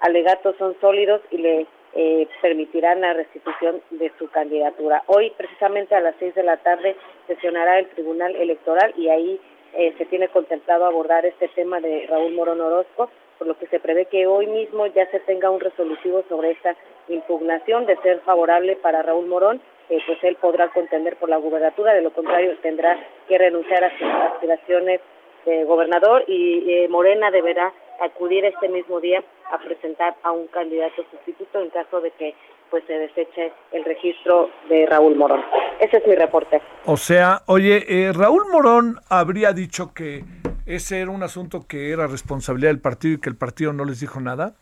[SPEAKER 9] alegatos son sólidos y le eh, permitirán la restitución de su candidatura. Hoy, precisamente a las seis de la tarde, sesionará el Tribunal Electoral y ahí eh, se tiene contemplado abordar este tema de Raúl Morón Orozco, por lo que se prevé que hoy mismo ya se tenga un resolutivo sobre esta impugnación de ser favorable para Raúl Morón, eh, pues él podrá contender por la gubernatura, de lo contrario tendrá que renunciar a sus aspiraciones de gobernador y Morena deberá acudir este mismo día a presentar a un candidato sustituto en caso de que pues se deseche el registro de Raúl Morón. Ese es mi reporte.
[SPEAKER 1] O sea, oye, eh, Raúl Morón habría dicho que ese era un asunto que era responsabilidad del partido y que el partido no les dijo nada.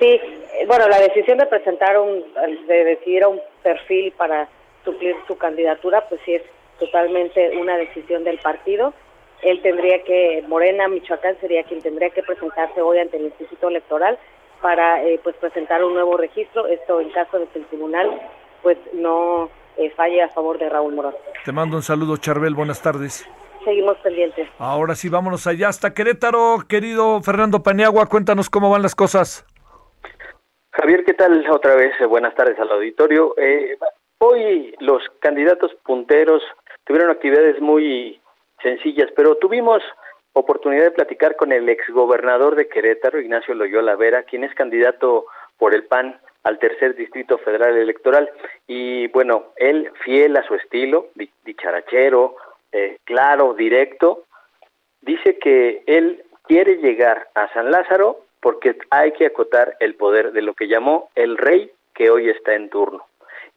[SPEAKER 9] Sí, eh, bueno, la decisión de presentar un, de decidir a un perfil para suplir su candidatura, pues sí es totalmente una decisión del partido él tendría que, Morena, Michoacán sería quien tendría que presentarse hoy ante el Instituto Electoral para eh, pues presentar un nuevo registro, esto en caso de que el tribunal pues no eh, falle a favor de Raúl Morón.
[SPEAKER 1] Te mando un saludo, Charbel, buenas tardes.
[SPEAKER 9] Seguimos pendientes.
[SPEAKER 1] Ahora sí, vámonos allá hasta Querétaro, querido Fernando Paniagua, cuéntanos cómo van las cosas.
[SPEAKER 8] Javier, ¿qué tal? Otra vez, eh, buenas tardes al auditorio. hoy los candidatos punteros tuvieron actividades muy sencillas, pero tuvimos oportunidad de platicar con el exgobernador de Querétaro, Ignacio Loyola Vera, quien es candidato por el PAN al tercer distrito federal electoral. Y bueno, él fiel a su estilo, dicharachero, eh, claro, directo, dice que él quiere llegar a San Lázaro porque hay que acotar el poder de lo que llamó el rey que hoy está en turno.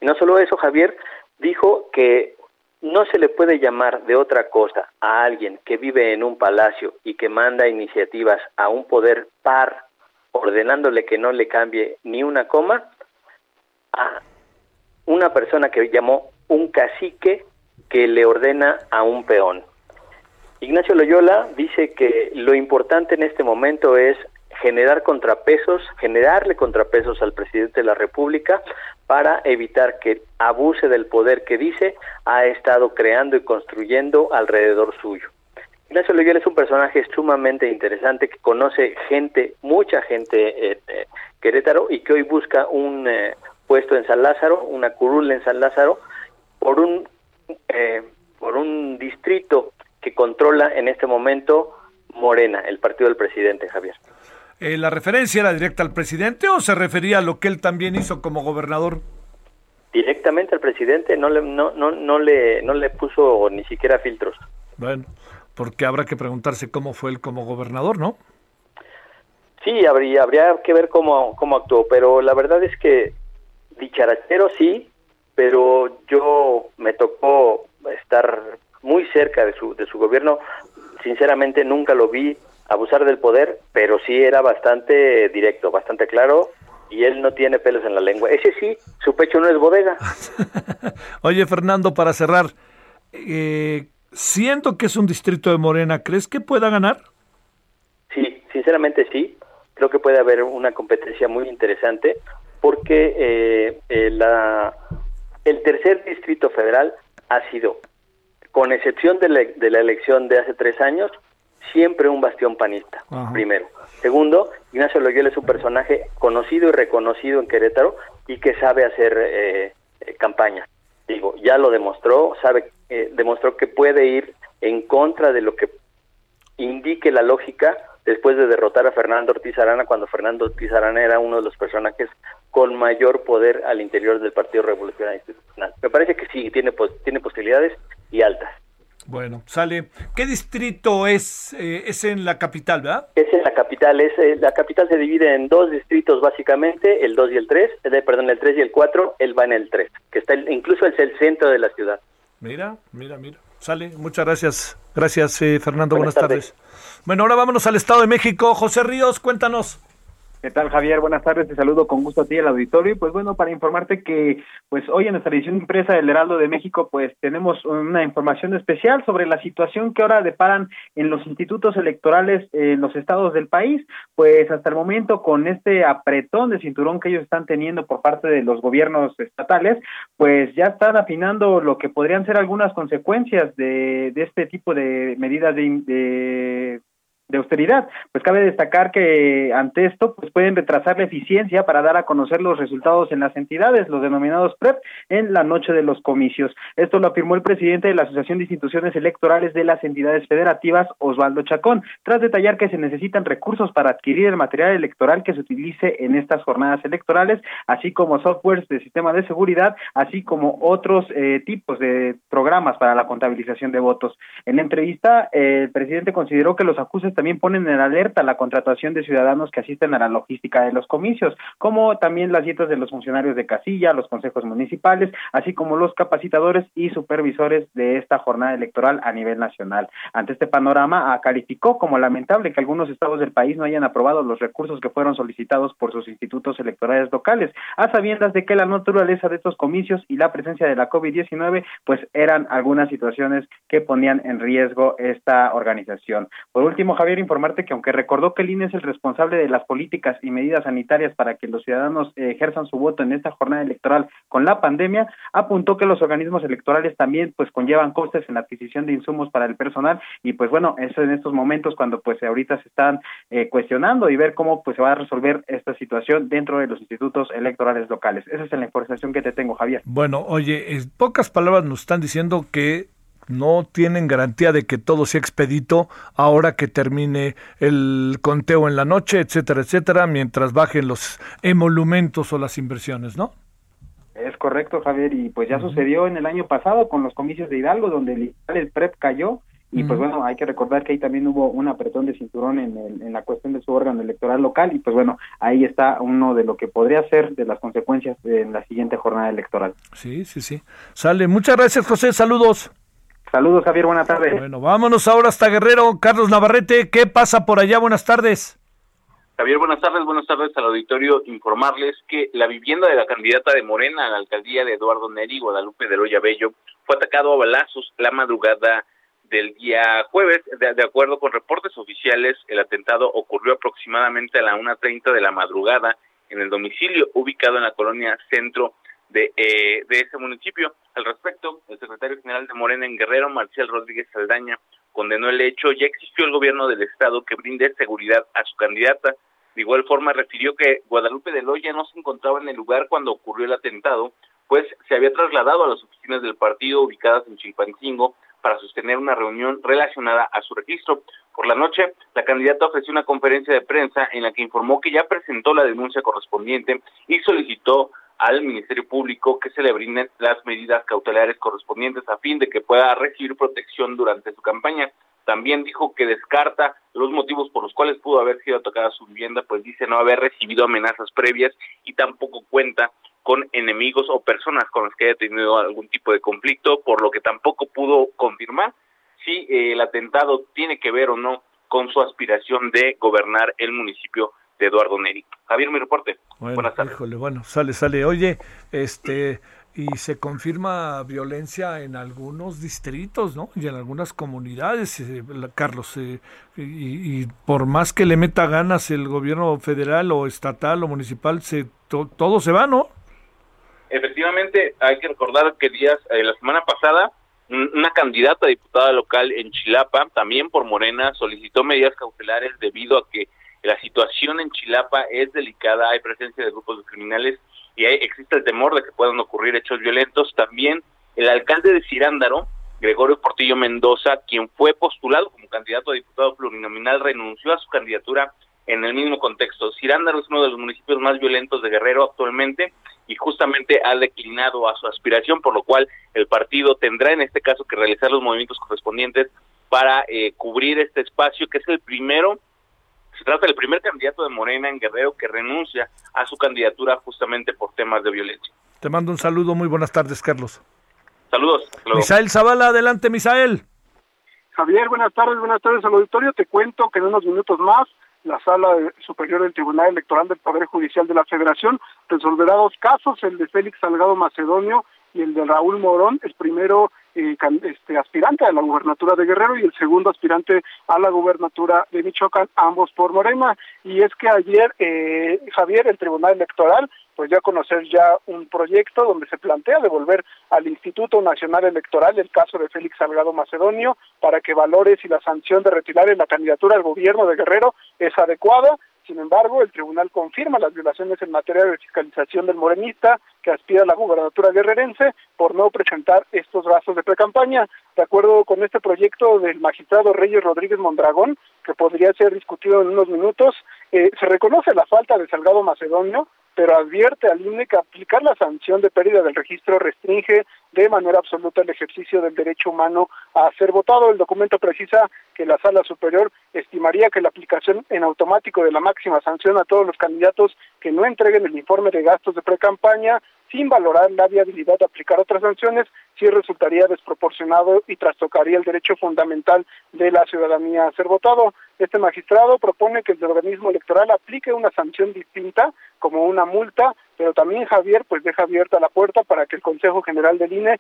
[SPEAKER 8] Y no solo eso, Javier dijo que no se le puede llamar de otra cosa a alguien que vive en un palacio y que manda iniciativas a un poder par, ordenándole que no le cambie ni una coma, a una persona que llamó un cacique que le ordena a un peón. Ignacio Loyola dice que lo importante en este momento es generar contrapesos, generarle contrapesos al presidente de la República para evitar que abuse del poder que dice ha estado creando y construyendo alrededor suyo. Ignacio Loyola es un personaje sumamente interesante que conoce gente, mucha gente eh, eh, Querétaro y que hoy busca un eh, puesto en San Lázaro, una curul en San Lázaro, por un, por un distrito que controla en este momento Morena, el partido del presidente Javier.
[SPEAKER 1] Eh, ¿La referencia era directa al presidente o se refería a lo que él también hizo como gobernador?
[SPEAKER 8] Directamente al presidente, no le, no, no, no le, no le puso ni siquiera filtros.
[SPEAKER 1] Bueno, porque habrá que preguntarse cómo fue él como gobernador, ¿no?
[SPEAKER 8] Sí, habría, habría que ver cómo, cómo actuó, pero la verdad es que dicharachero sí, pero yo me tocó estar muy cerca de su, de su gobierno. Sinceramente nunca lo vi abusar del poder, pero sí era bastante directo, bastante claro y él no tiene pelos en la lengua. Ese sí, su pecho no es bodega.
[SPEAKER 1] Oye, Fernando, para cerrar, eh, siento que es un distrito de Morena, ¿crees que pueda ganar?
[SPEAKER 8] Sí, sinceramente sí. Creo que puede haber una competencia muy interesante porque eh, eh, la, el tercer distrito federal ha sido, con excepción de la elección de hace tres años, siempre un bastión panista, primero. Segundo, Ignacio Loyola es un personaje conocido y reconocido en Querétaro y que sabe hacer eh, eh, campaña. Digo, ya lo demostró, sabe, eh, demostró que puede ir en contra de lo que indique la lógica después de derrotar a Fernando Ortiz Arana cuando Fernando Ortiz Arana era uno de los personajes con mayor poder al interior del Partido Revolucionario Institucional. Me parece que sí, tiene, tiene posibilidades y altas.
[SPEAKER 1] Bueno, sale. ¿Qué distrito es? Eh, es en la capital, ¿verdad?
[SPEAKER 8] Es en la capital. Es, eh, la capital se divide en dos distritos básicamente, el 2 y el 3, eh, perdón, el 3 y el 4, él va en el 3, que está incluso es el centro de la ciudad.
[SPEAKER 1] Mira, mira, mira. Sale. Muchas gracias. Gracias, Fernando. Buenas, tardes. Bueno, ahora vámonos al Estado de México. José Ríos, cuéntanos.
[SPEAKER 10] ¿Qué tal, Javier? Buenas tardes, te saludo con gusto a ti, el auditorio. Y pues bueno, para informarte que pues hoy en nuestra edición impresa del Heraldo de México, pues tenemos una información especial sobre la situación que ahora deparan en los institutos electorales en los estados del país. Pues hasta el momento, con este apretón de cinturón que ellos están teniendo por parte de los gobiernos estatales, pues ya están afinando lo que podrían ser algunas consecuencias de, de este tipo de medidas de, de de austeridad. Pues cabe destacar que ante esto pues pueden retrasar la eficiencia para dar a conocer los resultados en las entidades, los denominados PREP, en la noche de los comicios. Esto lo afirmó el presidente de la Asociación de Instituciones Electorales de las Entidades Federativas, Osvaldo Chacón, tras detallar que se necesitan recursos para adquirir el material electoral que se utilice en estas jornadas electorales, así como softwares de sistema de seguridad, así como otros eh, tipos de programas para la contabilización de votos. En entrevista, el presidente consideró que los acuses también ponen en alerta la contratación de ciudadanos que asisten a la logística de los comicios, como también las dietas de los funcionarios de casilla, los consejos municipales, así como los capacitadores y supervisores de esta jornada electoral a nivel nacional. Ante este panorama, calificó como lamentable que algunos estados del país no hayan aprobado los recursos que fueron solicitados por sus institutos electorales locales, a sabiendas de que la naturaleza de estos comicios y la presencia de la COVID-19 pues eran algunas situaciones que ponían en riesgo esta organización. Por último, Javier, informarte que aunque recordó que el INE es el responsable de las políticas y medidas sanitarias para que los ciudadanos eh, ejerzan su voto en esta jornada electoral con la pandemia, apuntó que los organismos electorales también pues conllevan costes en la adquisición de insumos para el personal y pues bueno, eso en estos momentos cuando pues ahorita se están eh, cuestionando y ver cómo pues se va a resolver esta situación dentro de los institutos electorales locales. Esa es la información que te tengo, Javier.
[SPEAKER 1] Bueno, oye, en pocas palabras nos están diciendo que no tienen garantía de que todo sea expedito ahora que termine el conteo en la noche, etcétera, etcétera, mientras bajen los emolumentos o las inversiones, ¿no?
[SPEAKER 10] Es correcto, Javier, y pues ya sucedió en el año pasado con los comicios de Hidalgo, donde el, el PREP cayó, y pues bueno, hay que recordar que ahí también hubo un apretón de cinturón en, en la cuestión de su órgano electoral local, y pues bueno, ahí está uno de lo que podría ser de las consecuencias en la siguiente jornada electoral.
[SPEAKER 1] Sí, sí, sí. Sale. Muchas gracias, José. Saludos.
[SPEAKER 10] Saludos, Javier, buenas tardes.
[SPEAKER 1] Bueno, vámonos ahora hasta Guerrero. Carlos Navarrete, ¿qué pasa por allá? Buenas tardes.
[SPEAKER 11] Javier, buenas tardes, buenas tardes al auditorio. Informarles que la vivienda de la candidata de Morena a la alcaldía de Eduardo Neri, Guadalupe de Loya Bello, fue atacado a balazos la madrugada del día jueves. De, acuerdo con reportes oficiales, el atentado ocurrió aproximadamente a la 1.30 de la madrugada en el domicilio ubicado en la colonia Centro de, eh, de ese municipio. Al respecto, el secretario general de Morena en Guerrero, Marcial Rodríguez Saldaña, condenó el hecho. Ya existió el gobierno del Estado que brinde seguridad a su candidata. De igual forma, refirió que Guadalupe de Loya no se encontraba en el lugar cuando ocurrió el atentado, pues se había trasladado a las oficinas del partido ubicadas en Chilpancingo para sostener una reunión relacionada a su registro. Por la noche, la candidata ofreció una conferencia de prensa en la que informó que ya presentó la denuncia correspondiente y solicitó al Ministerio Público que se le brinden las medidas cautelares correspondientes a fin de que pueda recibir protección durante su campaña. También dijo que descarta los motivos por los cuales pudo haber sido atacada su vivienda, pues dice no haber recibido amenazas previas y tampoco cuenta con enemigos o personas con las que haya tenido algún tipo de conflicto, por lo que tampoco pudo confirmar si eh, el atentado tiene que ver o no con su aspiración de gobernar el municipio de Eduardo Neri. Javier, mi reporte.
[SPEAKER 1] Bueno, Buenas tardes. Híjole, bueno, sale, sale. Oye, este, y se confirma violencia en algunos distritos, ¿no? Y en algunas comunidades, eh, Carlos. Eh, y, por más que le meta ganas el gobierno federal o estatal o municipal, se todo se va, ¿no?
[SPEAKER 11] Efectivamente, hay que recordar que días, eh, la semana pasada, una candidata a diputada local en Chilapa, también por Morena, solicitó medidas cautelares debido a que la situación en Chilapa es delicada, hay presencia de grupos de criminales y hay, existe el temor de que puedan ocurrir hechos violentos. También el alcalde de Cirándaro, Gregorio Portillo Mendoza, quien fue postulado como candidato a diputado plurinominal, renunció a su candidatura en el mismo contexto. Cirándaro es uno de los municipios más violentos de Guerrero actualmente y justamente ha declinado a su aspiración, por lo cual el partido tendrá en este caso que realizar los movimientos correspondientes para eh, cubrir este espacio, que es el primero, se trata del primer candidato de Morena en Guerrero que renuncia a su candidatura justamente por temas de violencia.
[SPEAKER 1] Te mando un saludo, muy buenas tardes, Carlos.
[SPEAKER 11] Saludos.
[SPEAKER 1] Misael Zavala, adelante, Misael.
[SPEAKER 12] Javier, buenas tardes, buenas tardes al auditorio. Te cuento que en unos minutos más la Sala Superior del Tribunal Electoral del Poder Judicial de la Federación resolverá dos casos, el de Félix Salgado Macedonio y el de Raúl Morón, el primero eh, este, aspirante a la gubernatura de Guerrero y el segundo aspirante a la gubernatura de Michoacán, ambos por Morena. Y es que ayer, eh, Javier, el Tribunal Electoral, pues ya conocer ya un proyecto donde se plantea devolver al Instituto Nacional Electoral el caso de Félix Salgado Macedonio para que valore si la sanción de retirar en la candidatura al gobierno de Guerrero es adecuada sin embargo, el tribunal confirma las violaciones en materia de fiscalización del morenista que aspira a la gubernatura guerrerense por no presentar estos gastos de precampaña. De acuerdo con este proyecto del magistrado Reyes Rodríguez Mondragón, que podría ser discutido en unos minutos, eh, se reconoce la falta de Salgado Macedonio, pero advierte al INE que aplicar la sanción de pérdida del registro restringe de manera absoluta el ejercicio del derecho humano a ser votado. El documento precisa que la Sala Superior estimaría que la aplicación en automático de la máxima sanción a todos los candidatos que no entreguen el informe de gastos de precampaña sin valorar la viabilidad de aplicar otras sanciones, sí resultaría desproporcionado y trastocaría el derecho fundamental de la ciudadanía a ser votado. Este magistrado propone que el organismo electoral aplique una sanción distinta, como una multa, pero también Javier pues deja abierta la puerta para que el Consejo General del INE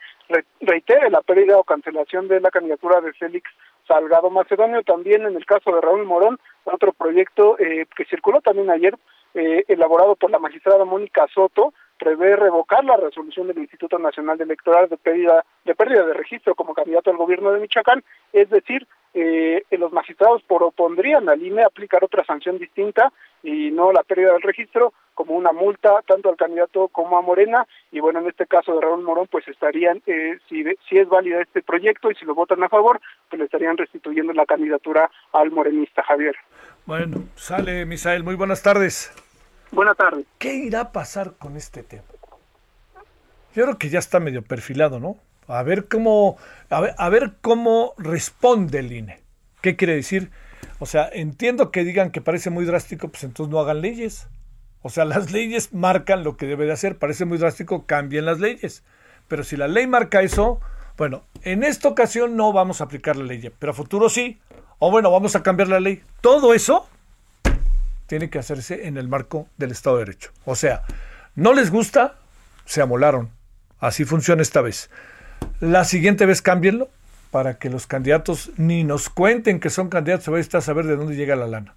[SPEAKER 12] reitere la pérdida o cancelación de la candidatura de Félix Salgado Macedonio. También en el caso de Raúl Morón, otro proyecto eh, que circuló también ayer, eh, elaborado por la magistrada Mónica Soto, prevé revocar la resolución del Instituto Nacional Electoral de pérdida de pérdida de registro como candidato al gobierno de Michoacán, es decir, eh, los magistrados propondrían al INE aplicar otra sanción distinta y no la pérdida del registro como una multa tanto al candidato como a Morena y bueno en este caso de Raúl Morón pues estarían eh, si si es válida este proyecto y si lo votan a favor pues le estarían restituyendo la candidatura al morenista Javier.
[SPEAKER 1] Bueno, sale Misael, muy buenas tardes.
[SPEAKER 12] Buenas tardes.
[SPEAKER 1] ¿Qué irá a pasar con este tema? Yo creo que ya está medio perfilado, ¿no? A ver cómo, a ver, a ver cómo responde el INE. ¿Qué quiere decir? O sea, entiendo que digan que parece muy drástico, pues entonces no hagan leyes. O sea, las leyes marcan lo que debe de hacer. Parece muy drástico, cambien las leyes. Pero si la ley marca eso, bueno, en esta ocasión no vamos a aplicar la ley, pero a futuro sí. O bueno, vamos a cambiar la ley. Todo eso tiene que hacerse en el marco del Estado de Derecho. O sea, no les gusta, se amolaron. Así funciona esta vez. La siguiente vez cámbienlo para que los candidatos ni nos cuenten que son candidatos, se va a saber de dónde llega la lana.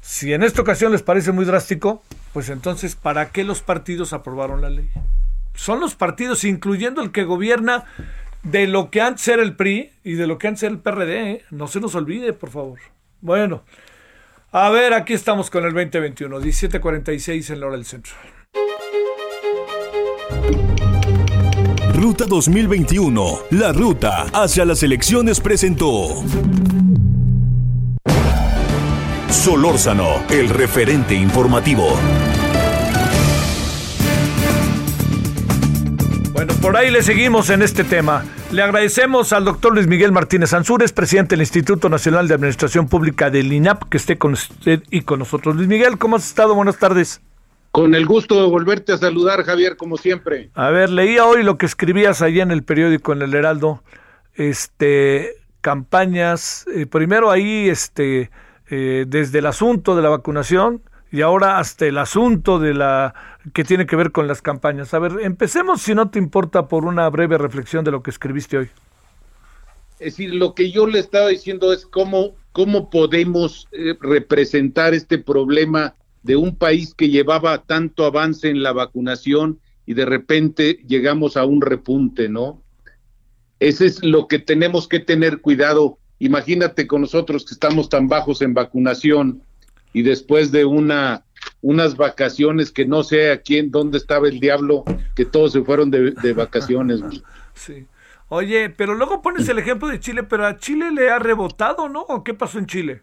[SPEAKER 1] Si en esta ocasión les parece muy drástico, pues entonces, ¿para qué los partidos aprobaron la ley? Son los partidos, incluyendo el que gobierna de lo que antes era el PRI y de lo que antes era el PRD. ¿eh? No se nos olvide, por favor. Bueno, a ver, aquí estamos con el 2021, 1746 en la del centro.
[SPEAKER 2] Ruta 2021, la ruta hacia las elecciones presentó. Solórzano, el referente informativo.
[SPEAKER 1] Bueno, por ahí le seguimos en este tema. Le agradecemos al doctor Luis Miguel Martínez Ansúrez, presidente del Instituto Nacional de Administración Pública del INAP, que esté con usted y con nosotros. Luis Miguel, ¿cómo has estado? Buenas tardes.
[SPEAKER 13] Con el gusto de volverte a saludar, Javier, como siempre.
[SPEAKER 1] A ver, leía hoy lo que escribías allá en el periódico, en el Heraldo. Este, campañas, eh, primero ahí, este, eh, desde el asunto de la vacunación, y ahora hasta el asunto de la que tiene que ver con las campañas. A ver, empecemos, si no te importa, por una breve reflexión de lo que escribiste hoy.
[SPEAKER 13] Es decir, lo que yo le estaba diciendo es cómo, cómo podemos eh, representar este problema de un país que llevaba tanto avance en la vacunación y de repente llegamos a un repunte, ¿no? Ese es lo que tenemos que tener cuidado. Imagínate con nosotros que estamos tan bajos en vacunación, y después de una unas vacaciones que no sé a quién, dónde estaba el diablo, que todos se fueron de, vacaciones.
[SPEAKER 1] Sí. Oye, pero luego pones el ejemplo de Chile, pero a Chile le ha rebotado, ¿no? ¿O qué pasó en Chile?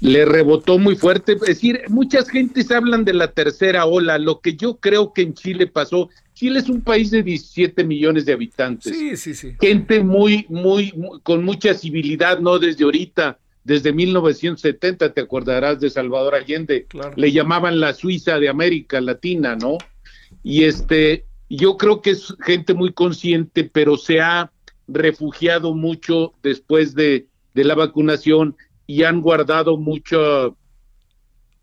[SPEAKER 13] le rebotó muy fuerte. Es decir, muchas gentes hablan de la tercera ola. Lo que yo creo que en Chile pasó, Chile es un país de 17 millones de habitantes.
[SPEAKER 1] Sí, sí, sí.
[SPEAKER 13] Gente muy, muy, muy con mucha civilidad, no desde ahorita, desde 1970, te acordarás de Salvador Allende. Le llamaban la Suiza de América Latina, ¿no? Y este, yo creo que es gente muy consciente, pero se ha refugiado mucho después de, de la vacunación y han guardado mucho,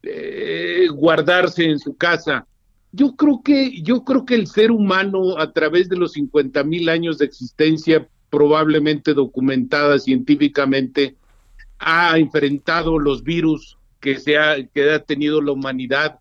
[SPEAKER 13] eh, guardarse en su casa. Yo creo que, yo creo que el ser humano a través de los 50 mil años de existencia probablemente documentada científicamente ha enfrentado los virus que se ha, que ha tenido la humanidad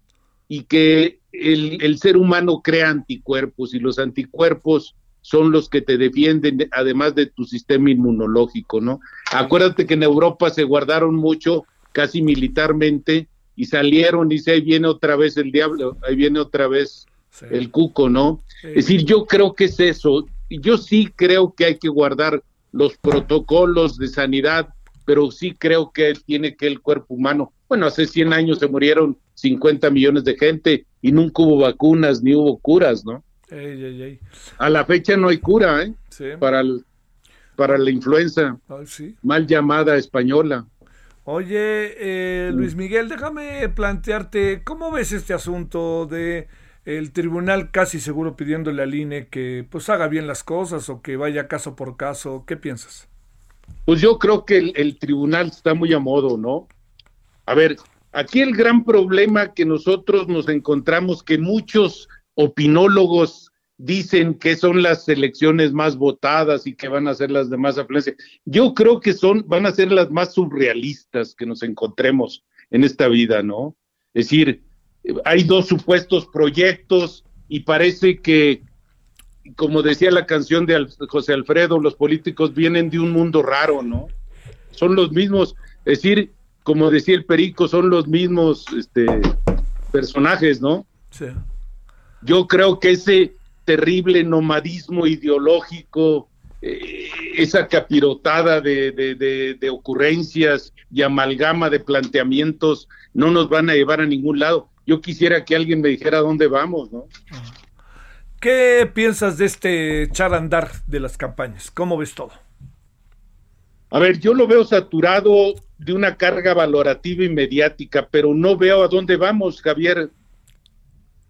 [SPEAKER 13] y que el, el ser humano crea anticuerpos y los anticuerpos son los que te defienden, además de tu sistema inmunológico, ¿no? Acuérdate que en Europa se guardaron mucho, casi militarmente, y salieron, y dice, ahí viene otra vez el diablo, ahí viene otra vez el cuco, ¿no? Es decir, yo creo que es eso. Yo sí creo que hay que guardar los protocolos de sanidad, pero sí creo que tiene que el cuerpo humano. Bueno, hace 100 años se murieron 50 millones de gente y nunca hubo vacunas ni hubo curas, ¿no? A la fecha no hay cura, ¿eh? Para, para la influenza. Mal llamada española.
[SPEAKER 1] Oye, eh, Luis Miguel, déjame plantearte, ¿cómo ves este asunto de el tribunal casi seguro pidiéndole al INE que pues haga bien las cosas o que vaya caso por caso? ¿Qué piensas?
[SPEAKER 13] Pues yo creo que el, tribunal está muy a modo, ¿no? A ver, aquí el gran problema que nosotros nos encontramos, que muchos opinólogos dicen que son las elecciones más votadas y que van a ser las de más afluencia. Yo creo que son, van a ser las más surrealistas que nos encontremos en esta vida, ¿no? Es decir, hay dos supuestos proyectos y parece que, como decía la canción de José Alfredo, los políticos vienen de un mundo raro, ¿no? Son los mismos, es decir, como decía el Perico, son los mismos este, personajes, ¿no? Sí. Yo creo que ese terrible nomadismo ideológico, eh, esa capirotada de, de, ocurrencias y amalgama de planteamientos no nos van a llevar a ningún lado. Yo quisiera que alguien me dijera dónde vamos, ¿no?
[SPEAKER 1] ¿Qué piensas de este charandar de las campañas? ¿Cómo ves todo?
[SPEAKER 13] A ver, yo lo veo saturado de una carga valorativa y mediática, pero no veo a dónde vamos, Javier.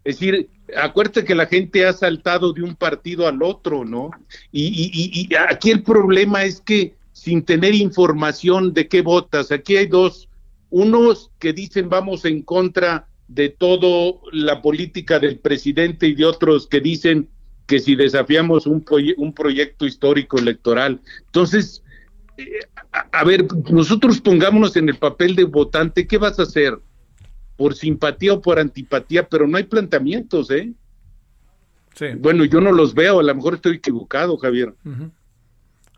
[SPEAKER 13] Es decir, acuérdate que la gente ha saltado de un partido al otro, ¿no? Y, aquí el problema es que sin tener información de qué votas, aquí hay dos, unos que dicen vamos en contra de toda la política del presidente y de otros que dicen que si desafiamos un, un proyecto histórico electoral. Entonces, eh, a ver, nosotros pongámonos en el papel de votante, ¿qué vas a hacer? por simpatía o por antipatía, pero no hay planteamientos, ¿eh? Sí. Bueno, yo no los veo, a lo mejor estoy equivocado, Javier.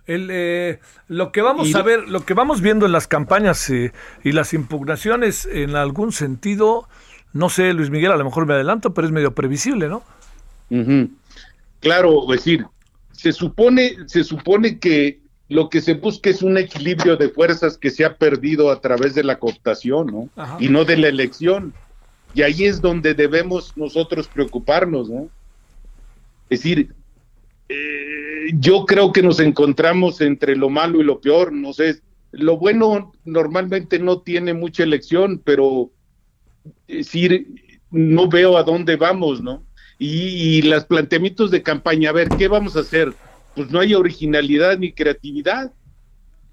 [SPEAKER 1] El, eh, lo que vamos a ver, lo que vamos viendo en las campañas eh, y las impugnaciones, en algún sentido, no sé, Luis Miguel, a lo mejor me adelanto, pero es medio previsible, ¿no?
[SPEAKER 13] Claro, es decir, se supone, se supone que lo que se busca es un equilibrio de fuerzas que se ha perdido a través de la cooptación, ¿no? Y no de la elección. Y ahí es donde debemos nosotros preocuparnos, ¿no? Es decir, eh, yo creo que nos encontramos entre lo malo y lo peor, no sé, lo bueno normalmente no tiene mucha elección, pero decir, no veo a dónde vamos, ¿no? Y, y los planteamientos de campaña, a ver, ¿qué vamos a hacer? pues no hay originalidad ni creatividad.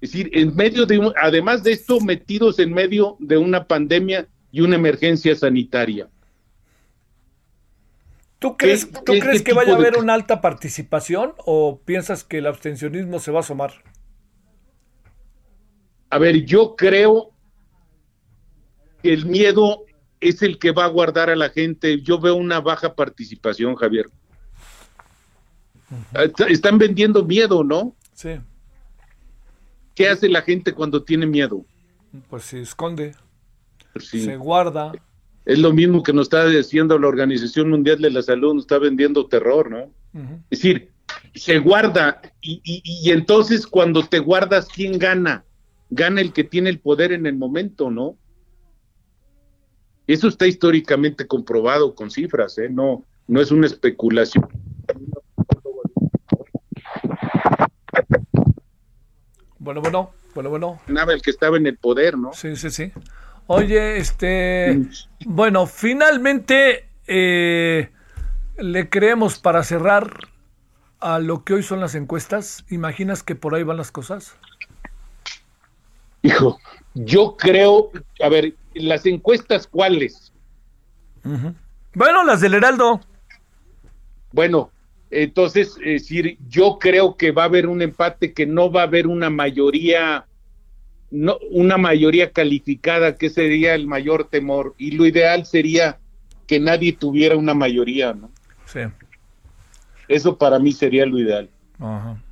[SPEAKER 13] Es decir, en medio de, además de esto, metidos en medio de una pandemia y una emergencia sanitaria.
[SPEAKER 1] ¿Tú crees, ¿tú crees que vaya a haber una alta participación o piensas que el abstencionismo se va a asomar?
[SPEAKER 13] A ver, yo creo que el miedo es el que va a guardar a la gente. Yo veo una baja participación, Javier. Están vendiendo miedo, ¿no?
[SPEAKER 1] Sí.
[SPEAKER 13] ¿Qué hace la gente cuando tiene miedo?
[SPEAKER 1] Pues se esconde, pues se guarda.
[SPEAKER 13] Es lo mismo que nos está diciendo la Organización Mundial de la Salud, nos está vendiendo terror, ¿no? Es decir, se guarda y, y, entonces cuando te guardas, ¿quién gana? gana el que tiene el poder en el momento, ¿no? Eso está históricamente comprobado con cifras, ¿eh? No, no es una especulación.
[SPEAKER 1] Bueno, bueno, bueno, bueno.
[SPEAKER 13] Nada, el que estaba en el poder, ¿no?
[SPEAKER 1] Sí, sí, sí. Oye, este, bueno, finalmente eh, le creemos para cerrar a lo que hoy son las encuestas. ¿Imaginas que por ahí van las cosas?
[SPEAKER 13] Hijo, yo creo, a ver, las encuestas cuáles.
[SPEAKER 1] Bueno, las del Heraldo.
[SPEAKER 13] Bueno, entonces, es decir, yo creo que va a haber un empate, que no va a haber una mayoría, no, una mayoría calificada, que sería el mayor temor. Y lo ideal sería que nadie tuviera una mayoría, ¿no?
[SPEAKER 1] Sí.
[SPEAKER 13] Eso para mí sería lo ideal.
[SPEAKER 1] Ajá.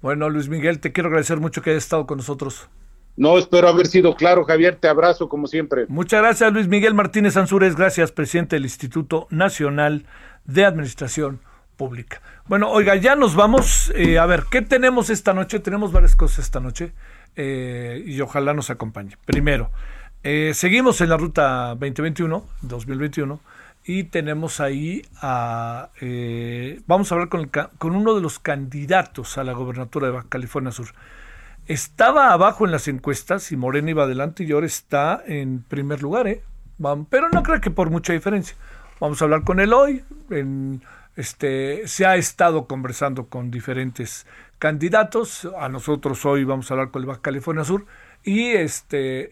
[SPEAKER 1] Bueno, Luis Miguel, te quiero agradecer mucho que hayas estado con nosotros.
[SPEAKER 13] No, espero haber sido claro, Javier. Te abrazo como siempre.
[SPEAKER 1] Muchas gracias, Luis Miguel Martínez Ansúrez. Gracias, presidente del Instituto Nacional de Administración Pública. Bueno, oiga, ya nos vamos. Eh, a ver, ¿qué tenemos esta noche? Tenemos varias cosas esta noche eh, y ojalá nos acompañe. Primero, eh, seguimos en la ruta 2021, 2021, y tenemos ahí a. vamos a hablar con, con uno de los candidatos a la gobernatura de Baja California Sur estaba abajo en las encuestas y Morena iba adelante y ahora está en primer lugar, ¿eh? Pero no creo que por mucha diferencia. Vamos a hablar con él hoy. Este, se ha estado conversando con diferentes candidatos. A nosotros hoy vamos a hablar con el Baja California Sur y este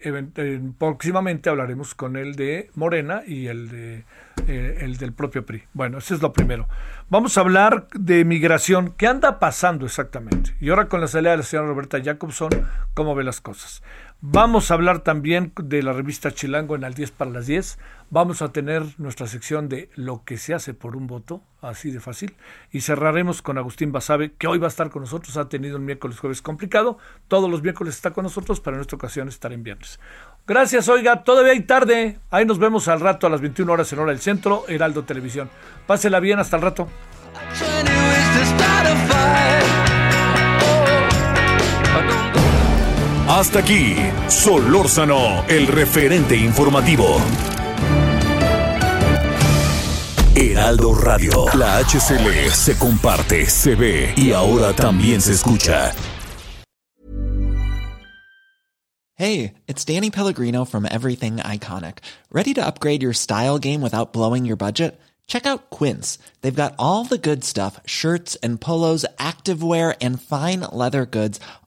[SPEAKER 1] próximamente hablaremos con el de Morena y el de eh, el del propio PRI. Bueno, eso es lo primero. Vamos a hablar de migración. ¿Qué anda pasando exactamente? Y ahora con la salida de la señora Roberta Jacobson, ¿cómo ve las cosas? Vamos a hablar también de la revista Chilango en al 10 para las 10. Vamos a tener nuestra sección de lo que se hace por un voto, así de fácil. Y cerraremos con Agustín Basabe, que hoy va a estar con nosotros. Ha tenido un miércoles jueves complicado. Todos los miércoles está con nosotros, pero en esta ocasión estará en viernes. Gracias, oiga. Todavía hay tarde. Ahí nos vemos al rato a las 21 horas en hora del centro, Heraldo Televisión. Pásela bien, hasta el rato.
[SPEAKER 2] Hasta aquí, Solórzano, el referente informativo. Heraldo Radio, la HCL se comparte, se ve y ahora también se escucha.
[SPEAKER 14] Hey, it's Danny Pellegrino from Everything Iconic. ¿Ready to upgrade your style game without blowing your budget? Check out Quince. They've got all the good stuff shirts and polos, activewear, and fine leather goods